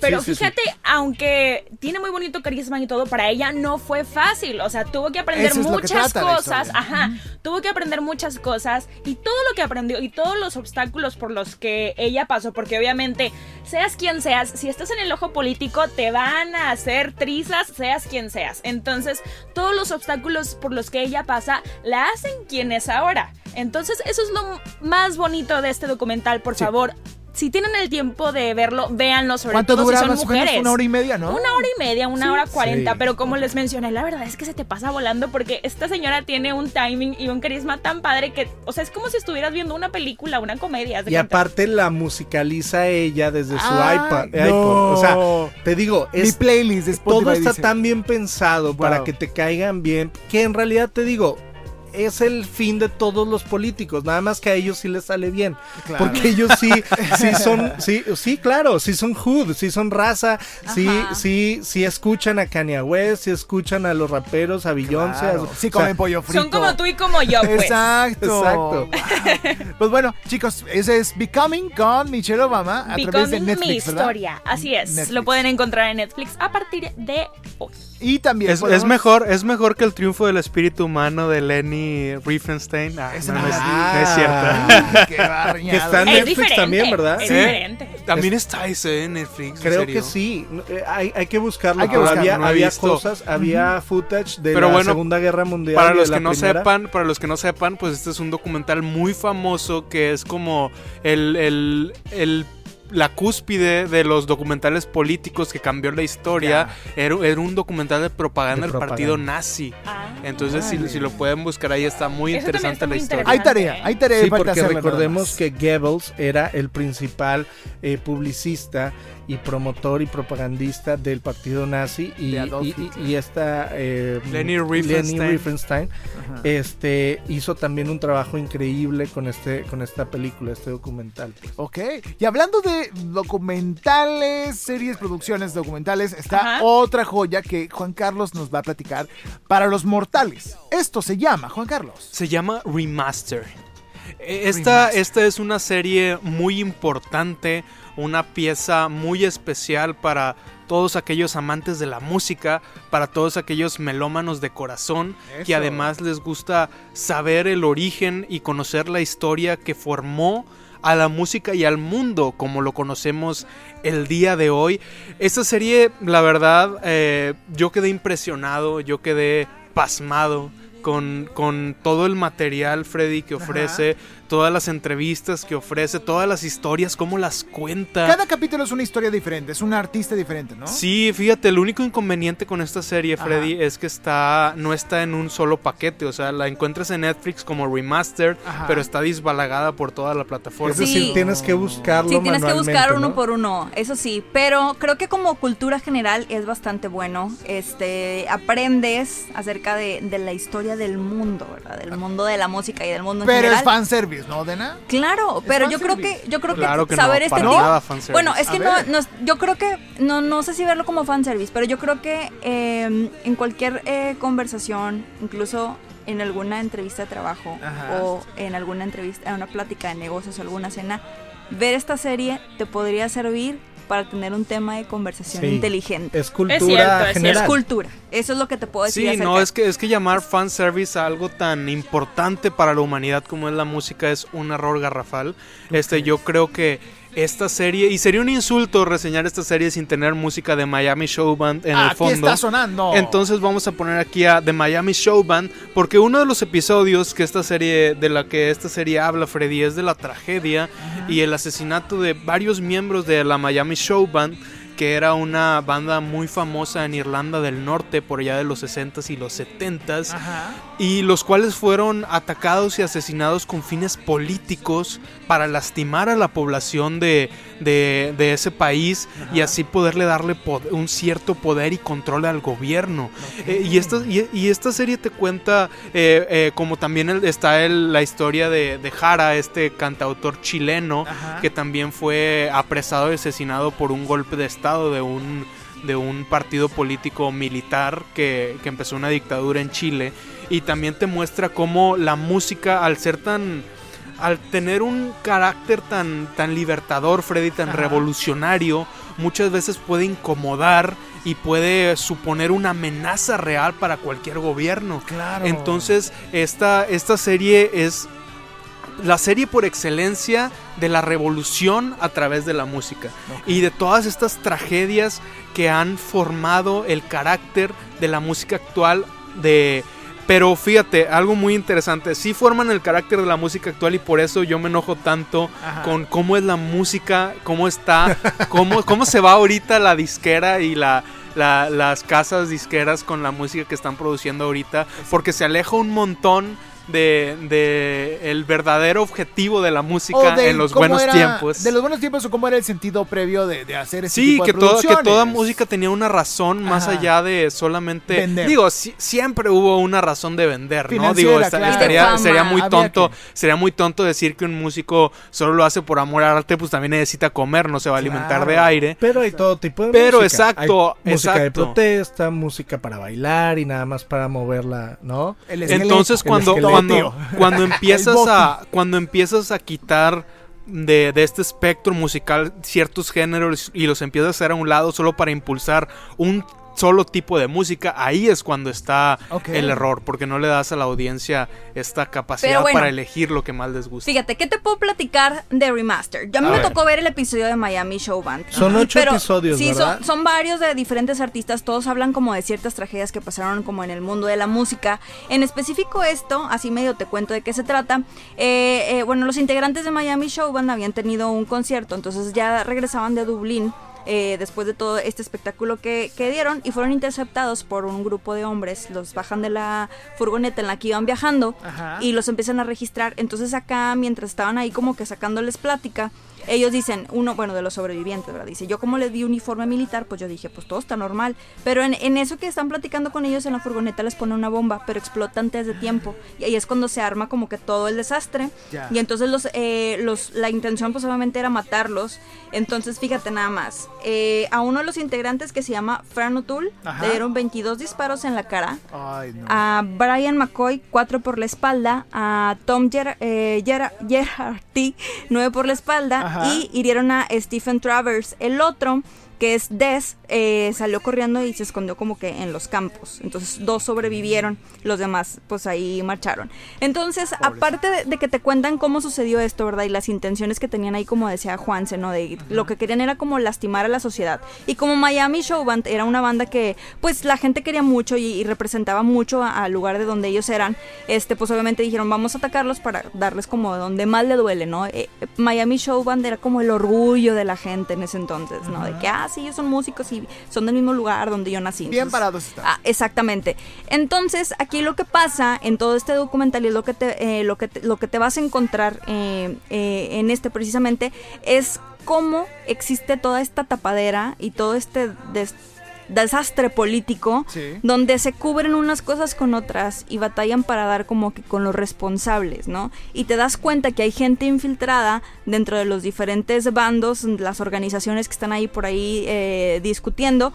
Pero Sí, sí, sí. fíjate, aunque tiene muy bonito carisma y todo, para ella no fue fácil. O sea, tuvo que aprender Eso que muchas cosas. Ajá. Tuvo que aprender muchas cosas. Y todo lo que aprendió y todos los obstáculos por los que ella pasó. Porque obviamente, seas quien seas, si estás en el ojo político, te van a hacer trizas, seas quien seas. Entonces, todos los obstáculos por los que ella pasa la hacen quien es ahora. Entonces, eso es lo más bonito de este documental. Por favor. Si tienen el tiempo de verlo, véanlo, sobre ¿Cuánto todo dura? si son Más o menos mujeres. una hora y media, ¿no? Una hora y media, una hora cuarenta, Sí. pero como les mencioné, la verdad es que se te pasa volando porque esta señora tiene un timing y un carisma tan padre que, o sea, es como si estuvieras viendo una película, una comedia. Y cuenta. aparte la musicaliza ella desde su Ah, iPad, no. iPod. O sea, te digo, Mi es, playlist de Spotify todo está dice. tan bien pensado para que te caigan bien, que en realidad te digo, es el fin de todos los políticos, nada más que a ellos sí les sale bien, Claro. porque ellos sí, sí son, sí, sí, claro, sí son hood, sí son raza, sí, Ajá. sí, sí escuchan a Kanye West, sí escuchan a los raperos, a Beyoncé, Claro. Sí o sea, comen pollo frito. Son como tú y como yo, pues. Exacto. Exacto. Wow. Pues bueno, chicos, ese es Becoming con Michelle Obama a través de Becoming Netflix, mi ¿verdad? historia. Así es. Netflix. Lo pueden encontrar en Netflix a partir de hoy. Y también Es, podemos- es mejor, es mejor que el triunfo del espíritu humano de Lenny Riefenstein. Ah, no, no es, no es cierto. Qué. Que está en Es Netflix diferente, también, ¿verdad? Es Sí. diferente. También está ese en Netflix. ¿en Creo serio? que sí. Eh, Hay, hay que buscarlo. Hay que pero buscarlo, había, había cosas, había footage de Pero la bueno, Segunda Guerra Mundial. Para los que no primera. sepan, para los que no sepan, pues este es un documental muy famoso que es como el, el, el- la cúspide de los documentales políticos que cambió la historia. Era, era un documental de propaganda De del partido nazi. Ah. Entonces, si, si lo pueden buscar ahí, está muy Eso interesante está la muy historia. Hay tarea, hay tarea Sí, porque recordemos que Goebbels era el principal eh, publicista y promotor y propagandista del partido nazi y, De Adolf y- y- Hitler. y esta eh, Leni Riefenstahl. Leni Riefenstahl, Ajá. este hizo también un trabajo increíble con este con esta película, este documental. Ok, y hablando de documentales, series, producciones documentales, está Ajá. otra joya que Juan Carlos nos va a platicar para los mortales. Esto se llama, Juan Carlos. Se llama Remaster. Eh, Esta, esta es una serie muy importante, una pieza muy especial para todos aquellos amantes de la música, para todos aquellos melómanos de corazón, que además les gusta saber el origen y conocer la historia que formó a la música y al mundo como lo conocemos el día de hoy. Esta serie, la verdad, eh, yo quedé impresionado, yo quedé pasmado con, con todo el material, Freddy, que ofrece, todas las entrevistas que ofrece, todas las historias, cómo las cuenta. Cada capítulo es una historia diferente, es un artista diferente, ¿no? Sí, fíjate, el único inconveniente con esta serie, Ajá. Freddy, es que está no está en un solo paquete, o sea, la encuentras en Netflix como remastered, Ajá. pero está disbalagada por toda la plataforma. Es decir, Sí. tienes que buscarlo Sí, tienes que buscar uno ¿no? por uno, eso sí, pero creo que como cultura general es bastante bueno. Este, aprendes acerca de, de la historia del mundo, ¿verdad? Del mundo de la música y del mundo en Pero general. es fanservice, ¿no, Dena? Claro, pero yo creo fanservice. que yo creo Claro que que no, saber este tipo nada fanservice. Bueno, es que no, no yo creo que no no sé si verlo como fanservice, pero yo creo que eh, en cualquier eh, conversación, incluso en alguna entrevista de trabajo Ajá. o en alguna entrevista, en una plática de negocios o alguna cena, ver esta serie te podría servir para tener un tema de conversación Sí. inteligente. Es cultura Es cierto, es general. Es cultura. Eso es lo que te puedo decir. Sí, acerca- no, es que, es que llamar fanservice a algo tan importante para la humanidad como es la música es un error garrafal. Este, yo creo que esta serie, y sería un insulto reseñar esta serie sin tener música de Miami Show Band en el fondo. está sonando. Entonces vamos a poner aquí a The Miami Show Band porque uno de los episodios que esta serie de la que esta serie habla Freddy es de la tragedia y el asesinato de varios miembros de la Miami Show Band que era una banda muy famosa en Irlanda del Norte por allá de los 60s y los 70s Ajá. y los cuales fueron atacados y asesinados con fines políticos para lastimar a la población de, de- de ese país y así poderle darle un cierto poder y control al gobierno. Eh, y, esta, y, y esta serie te cuenta, eh, eh, como también el- está el- la historia de, de Jara, este cantautor chileno, Ajá. que también fue apresado y asesinado por un golpe de estado de un de un partido político militar que, que empezó una dictadura en Chile y también te muestra cómo la música al ser tan al tener un carácter tan tan libertador Freddy tan Ajá. revolucionario muchas veces puede incomodar y puede suponer una amenaza real para cualquier gobierno Claro. entonces esta esta serie es la serie por excelencia de la revolución a través de la música y de todas estas tragedias que han formado el carácter de la música actual de pero fíjate, algo muy interesante, sí forman el carácter de la música actual y por eso yo me enojo tanto Ajá. con cómo es la música, cómo está, cómo, cómo se va ahorita la disquera y la, la- las casas disqueras con la música que están produciendo ahorita, porque se aleja un montón de, de el verdadero objetivo de la música de en los buenos era- tiempos. De los buenos tiempos o cómo era el sentido previo de, de hacer ese Sí, tipo de que toda, que toda música tenía una razón más Ajá. allá de solamente... Vender. Digo, si- siempre hubo una razón de vender, ¿no? Digo, esta- claro. estaría, sería muy tonto, que- sería muy tonto decir que un músico solo lo hace por amor al arte, pues también necesita comer, no se va a alimentar Claro. de aire. Pero hay todo tipo de Pero música. exacto, Hay música de protesta, música para bailar y nada más para moverla, ¿no? El. Entonces el cuando, cuando, empiezas a cuando empiezas a quitar de, de este espectro musical ciertos géneros y los empiezas a hacer a un lado solo para impulsar un solo tipo de música, ahí es cuando está el error, porque no le das a la audiencia esta capacidad bueno. para elegir lo que más les gusta. Fíjate, ¿qué te puedo platicar de Remaster? Yo a mí A me ver. tocó ver el episodio de Miami Show Band. Son ocho Pero episodios, sí, ¿verdad? Son, son varios de diferentes artistas, todos hablan como de ciertas tragedias que pasaron como en el mundo de la música. En específico esto, así medio te cuento de qué se trata. Eh, eh, bueno, los integrantes de Miami Show Band habían tenido un concierto, entonces ya regresaban de Dublín. Eh, después de todo este espectáculo que, que dieron y fueron interceptados por un grupo de hombres, los bajan de la furgoneta en la que iban viajando Ajá. y los empiezan a registrar. Entonces acá, mientras estaban ahí como que sacándoles plática, ellos dicen, uno, bueno, de los sobrevivientes, ¿verdad? Dice, yo como les di uniforme militar, pues yo dije, pues todo está normal. Pero en, en eso que están platicando con ellos en la furgoneta les pone una bomba, pero explota antes de tiempo. Y ahí es cuando se arma como que todo el desastre. Y entonces los, eh, los, la intención pues obviamente era matarlos. Entonces fíjate nada más, eh, a uno de los integrantes que se llama Fran O'Toole, Ajá. le dieron 22 disparos en la cara. Ay, no. A Brian McCoy, 4 por la espalda. A Tom Ger eh, Ger- Gerharty, 9 por la espalda. Ajá. Y hirieron a Stephen Travers. El otro, que es Des, eh, salió corriendo y se escondió como que en los campos. Entonces, dos sobrevivieron. Los demás, pues ahí marcharon. Entonces, aparte de, de que te cuentan cómo sucedió esto, ¿verdad? Y las intenciones que tenían ahí, como decía Juanse, ¿no? De lo que querían era como lastimar a la sociedad. Y como Miami Show Band era una banda que, pues, la gente quería mucho y, y representaba mucho al lugar de donde ellos eran, este, pues obviamente dijeron, vamos a atacarlos para darles como donde más le duele, ¿no? Eh, Miami Show Band era como el orgullo de la gente en ese entonces, ¿no? De que, ah, sí, ellos son músicos y son del mismo lugar donde yo nací. Bien Entonces, parados están. Ah, exactamente. Entonces, aquí lo que pasa en todo este documental y lo que te, eh, lo que te, lo que te vas a encontrar eh, eh, en este precisamente es cómo existe toda esta tapadera y todo este des- desastre político Sí. donde se cubren unas cosas con otras y batallan para dar como que con los responsables, ¿no? Y te das cuenta que hay gente infiltrada dentro de los diferentes bandos, las organizaciones que están ahí por ahí eh, discutiendo.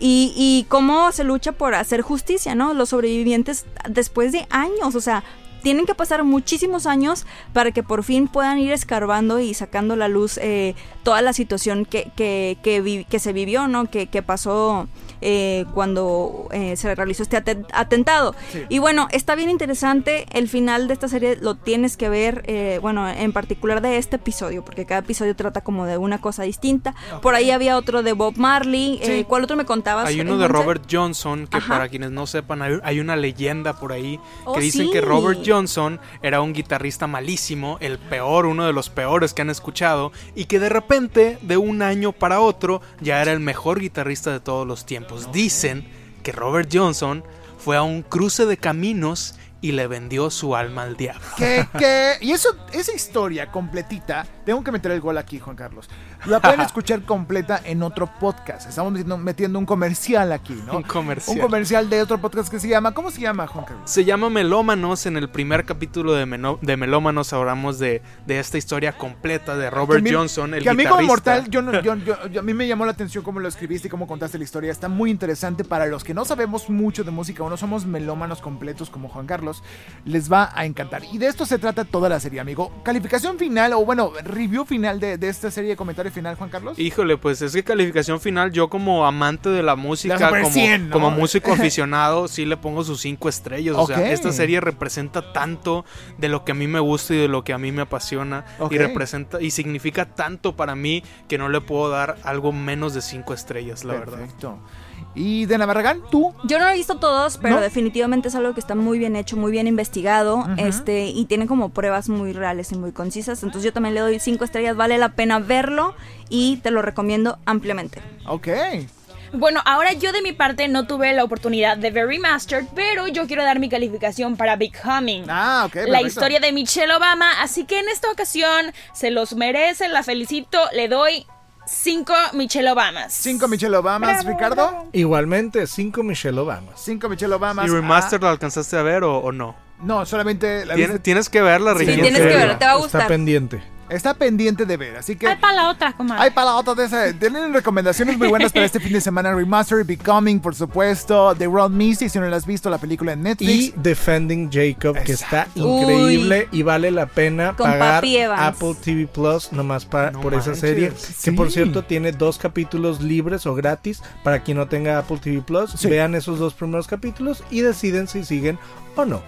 Y, y cómo se lucha por hacer justicia, ¿no? Los sobrevivientes después de años, o sea, tienen que pasar muchísimos años para que por fin puedan ir escarbando y sacando la luz eh, toda la situación que, que, que se vivió, ¿no? Que, que pasó eh, cuando eh, se realizó este aten- atentado. Sí. Y bueno, está bien interesante. El final de esta serie lo tienes que ver, eh, bueno, en particular de este episodio, porque cada episodio trata como de una cosa distinta. Por ahí había otro de Bob Marley. Sí. eh, ¿Cuál otro me contabas? Hay uno eh, de? Robert Johnson, que Ajá. para quienes no sepan, hay, hay una leyenda por ahí Oh, que dicen sí. que Robert Johnson era un guitarrista malísimo, el peor, uno de los peores que han escuchado, y que de repente, de un año para otro, ya era el mejor guitarrista de todos los tiempos. Dicen que Robert Johnson fue a un cruce de caminos y le vendió su alma al diablo. Que, que, y eso, esa historia completita, tengo que meter el gol aquí, Juan Carlos. La pueden escuchar completa en otro podcast. Estamos metiendo, metiendo un comercial aquí, ¿no? Un comercial. Un comercial de otro podcast que se llama, ¿cómo se llama, Juan Carlos? Se llama Melómanos. En el primer capítulo de, Meno- de Melómanos hablamos de, de esta historia completa de Robert Que a mí- Johnson, el que amigo guitarrista. mortal, yo, no- yo- yo- yo- a mí me llamó la atención cómo lo escribiste y cómo contaste la historia. Está muy interesante para los que no sabemos mucho de música o no somos melómanos completos como Juan Carlos. Les va a encantar. Y de esto se trata toda la serie, amigo. Calificación final o bueno, review final de, de esta serie, comentario final, Juan Carlos. Híjole, pues es que calificación final, yo como amante de la música, como, 100, ¿no? como músico aficionado, sí le pongo sus cinco estrellas. O sea, esta serie representa tanto de lo que a mí me gusta y de lo que a mí me apasiona. Y representa y significa tanto para mí que no le puedo dar algo menos de cinco estrellas, la verdad. Y de Navarragán, tú. Yo no he visto todos, pero ¿No? definitivamente es algo que está muy bien hecho, muy bien investigado, este, y tiene como pruebas muy reales y muy concisas. Entonces yo también le doy cinco estrellas, vale la pena verlo y te lo recomiendo ampliamente. Ok. Bueno, ahora yo de mi parte no tuve la oportunidad de ver Remastered, pero yo quiero dar mi calificación para Big Humming. Ah, ok. la perfecto. historia de Michelle Obama, así que en esta ocasión se los merece, la felicito, le doy 5 Michelle Obamas. Cinco Michelle Obamas, Ricardo. Igualmente, cinco Michelle Obama. Cinco Michelle Obamas. ¿Y Remaster Ah, la alcaste a ver o, o no? no, solamente la Tienes, viste- tienes que verla, Sí, en tienes que verla, te va a Está gustar. pendiente. Está pendiente de ver, así que... Hay para la otra, comadre. Hay para la otra de esa. Tienen recomendaciones muy buenas para este fin de semana. Remastered, Becoming, por supuesto. The World Misty, si no la has visto, la película en Netflix. Y Defending Jacob, que está Exacto. increíble y vale la pena Con pagar. Apple TV Plus nomás pa- No por esa manches, serie. Que por sí. cierto tiene dos capítulos libres o gratis para quien no tenga Apple TV Plus. Sí. Vean esos dos primeros capítulos y deciden si siguen o no.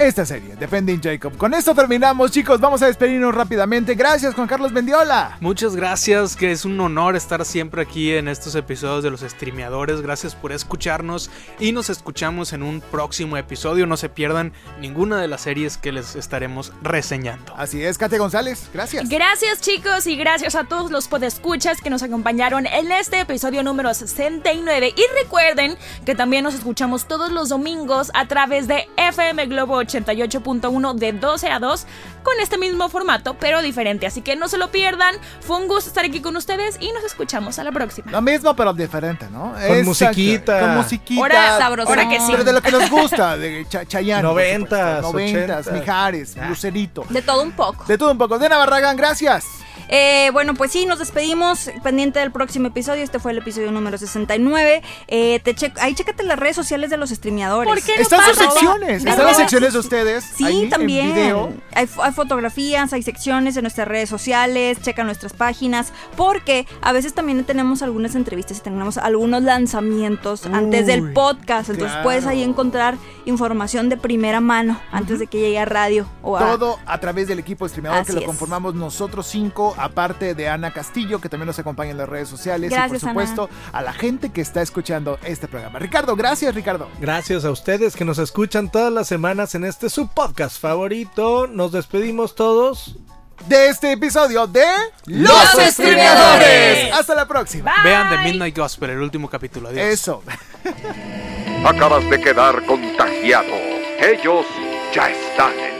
Esta serie, Defending Jacob. Con esto terminamos, chicos. Vamos a despedirnos rápidamente. Gracias, Juan Carlos Mendiola. Muchas gracias, que es un honor estar siempre aquí en estos episodios de los streameadores. Gracias por escucharnos y nos escuchamos en un próximo episodio. No se pierdan ninguna de las series que les estaremos reseñando. Así es, Kate González. Gracias. Gracias chicos y gracias a todos los podescuchas que nos acompañaron en este episodio número 69 y recuerden que también nos escuchamos todos los domingos a través de FM Globo 88.1 de 12 a 2 con este mismo formato pero diferente así que no se lo pierdan fue un gusto estar aquí con ustedes y nos escuchamos a la próxima Lo mismo, pero diferente, ¿no? Con musiquita. Con musiquita. Ahora sabrosón. ahora que sí Pero de lo que nos gusta, de Cha- Chayanne. Noventas. Noventas. Mijares, Ah. Lucerito. De todo un poco. De todo un poco. Dena Barragán, gracias. Eh, bueno, pues sí, nos despedimos. Pendiente del próximo episodio. Este fue el episodio número 69. Eh, te che- ahí chécate las redes sociales de los streameadores. ¿Por qué no Están sus secciones. Están las secciones de ustedes. Sí, ahí, en también. video. Hay, fo- hay fotografías, hay secciones en nuestras redes sociales, checa nuestras páginas, porque a veces también tenemos algunas entrevistas y tenemos algunos lanzamientos antes del podcast. Entonces claro. puedes ahí encontrar información de primera mano antes de que llegue a radio o a... Todo a través del equipo streameador que Así lo es. conformamos nosotros cinco, aparte de Ana Castillo, que también nos acompaña en las redes sociales. Gracias, y por supuesto, a la gente que está escuchando este programa. Ricardo, gracias, Ricardo. Gracias a ustedes que nos escuchan todas las semanas en este su podcast favorito. Nos despedimos todos. De este episodio de Los Streameadores. Hasta la próxima. Bye. Vean The Midnight Gospel, el último capítulo. Adiós. Eso. Acabas de quedar contagiado. Ellos ya están en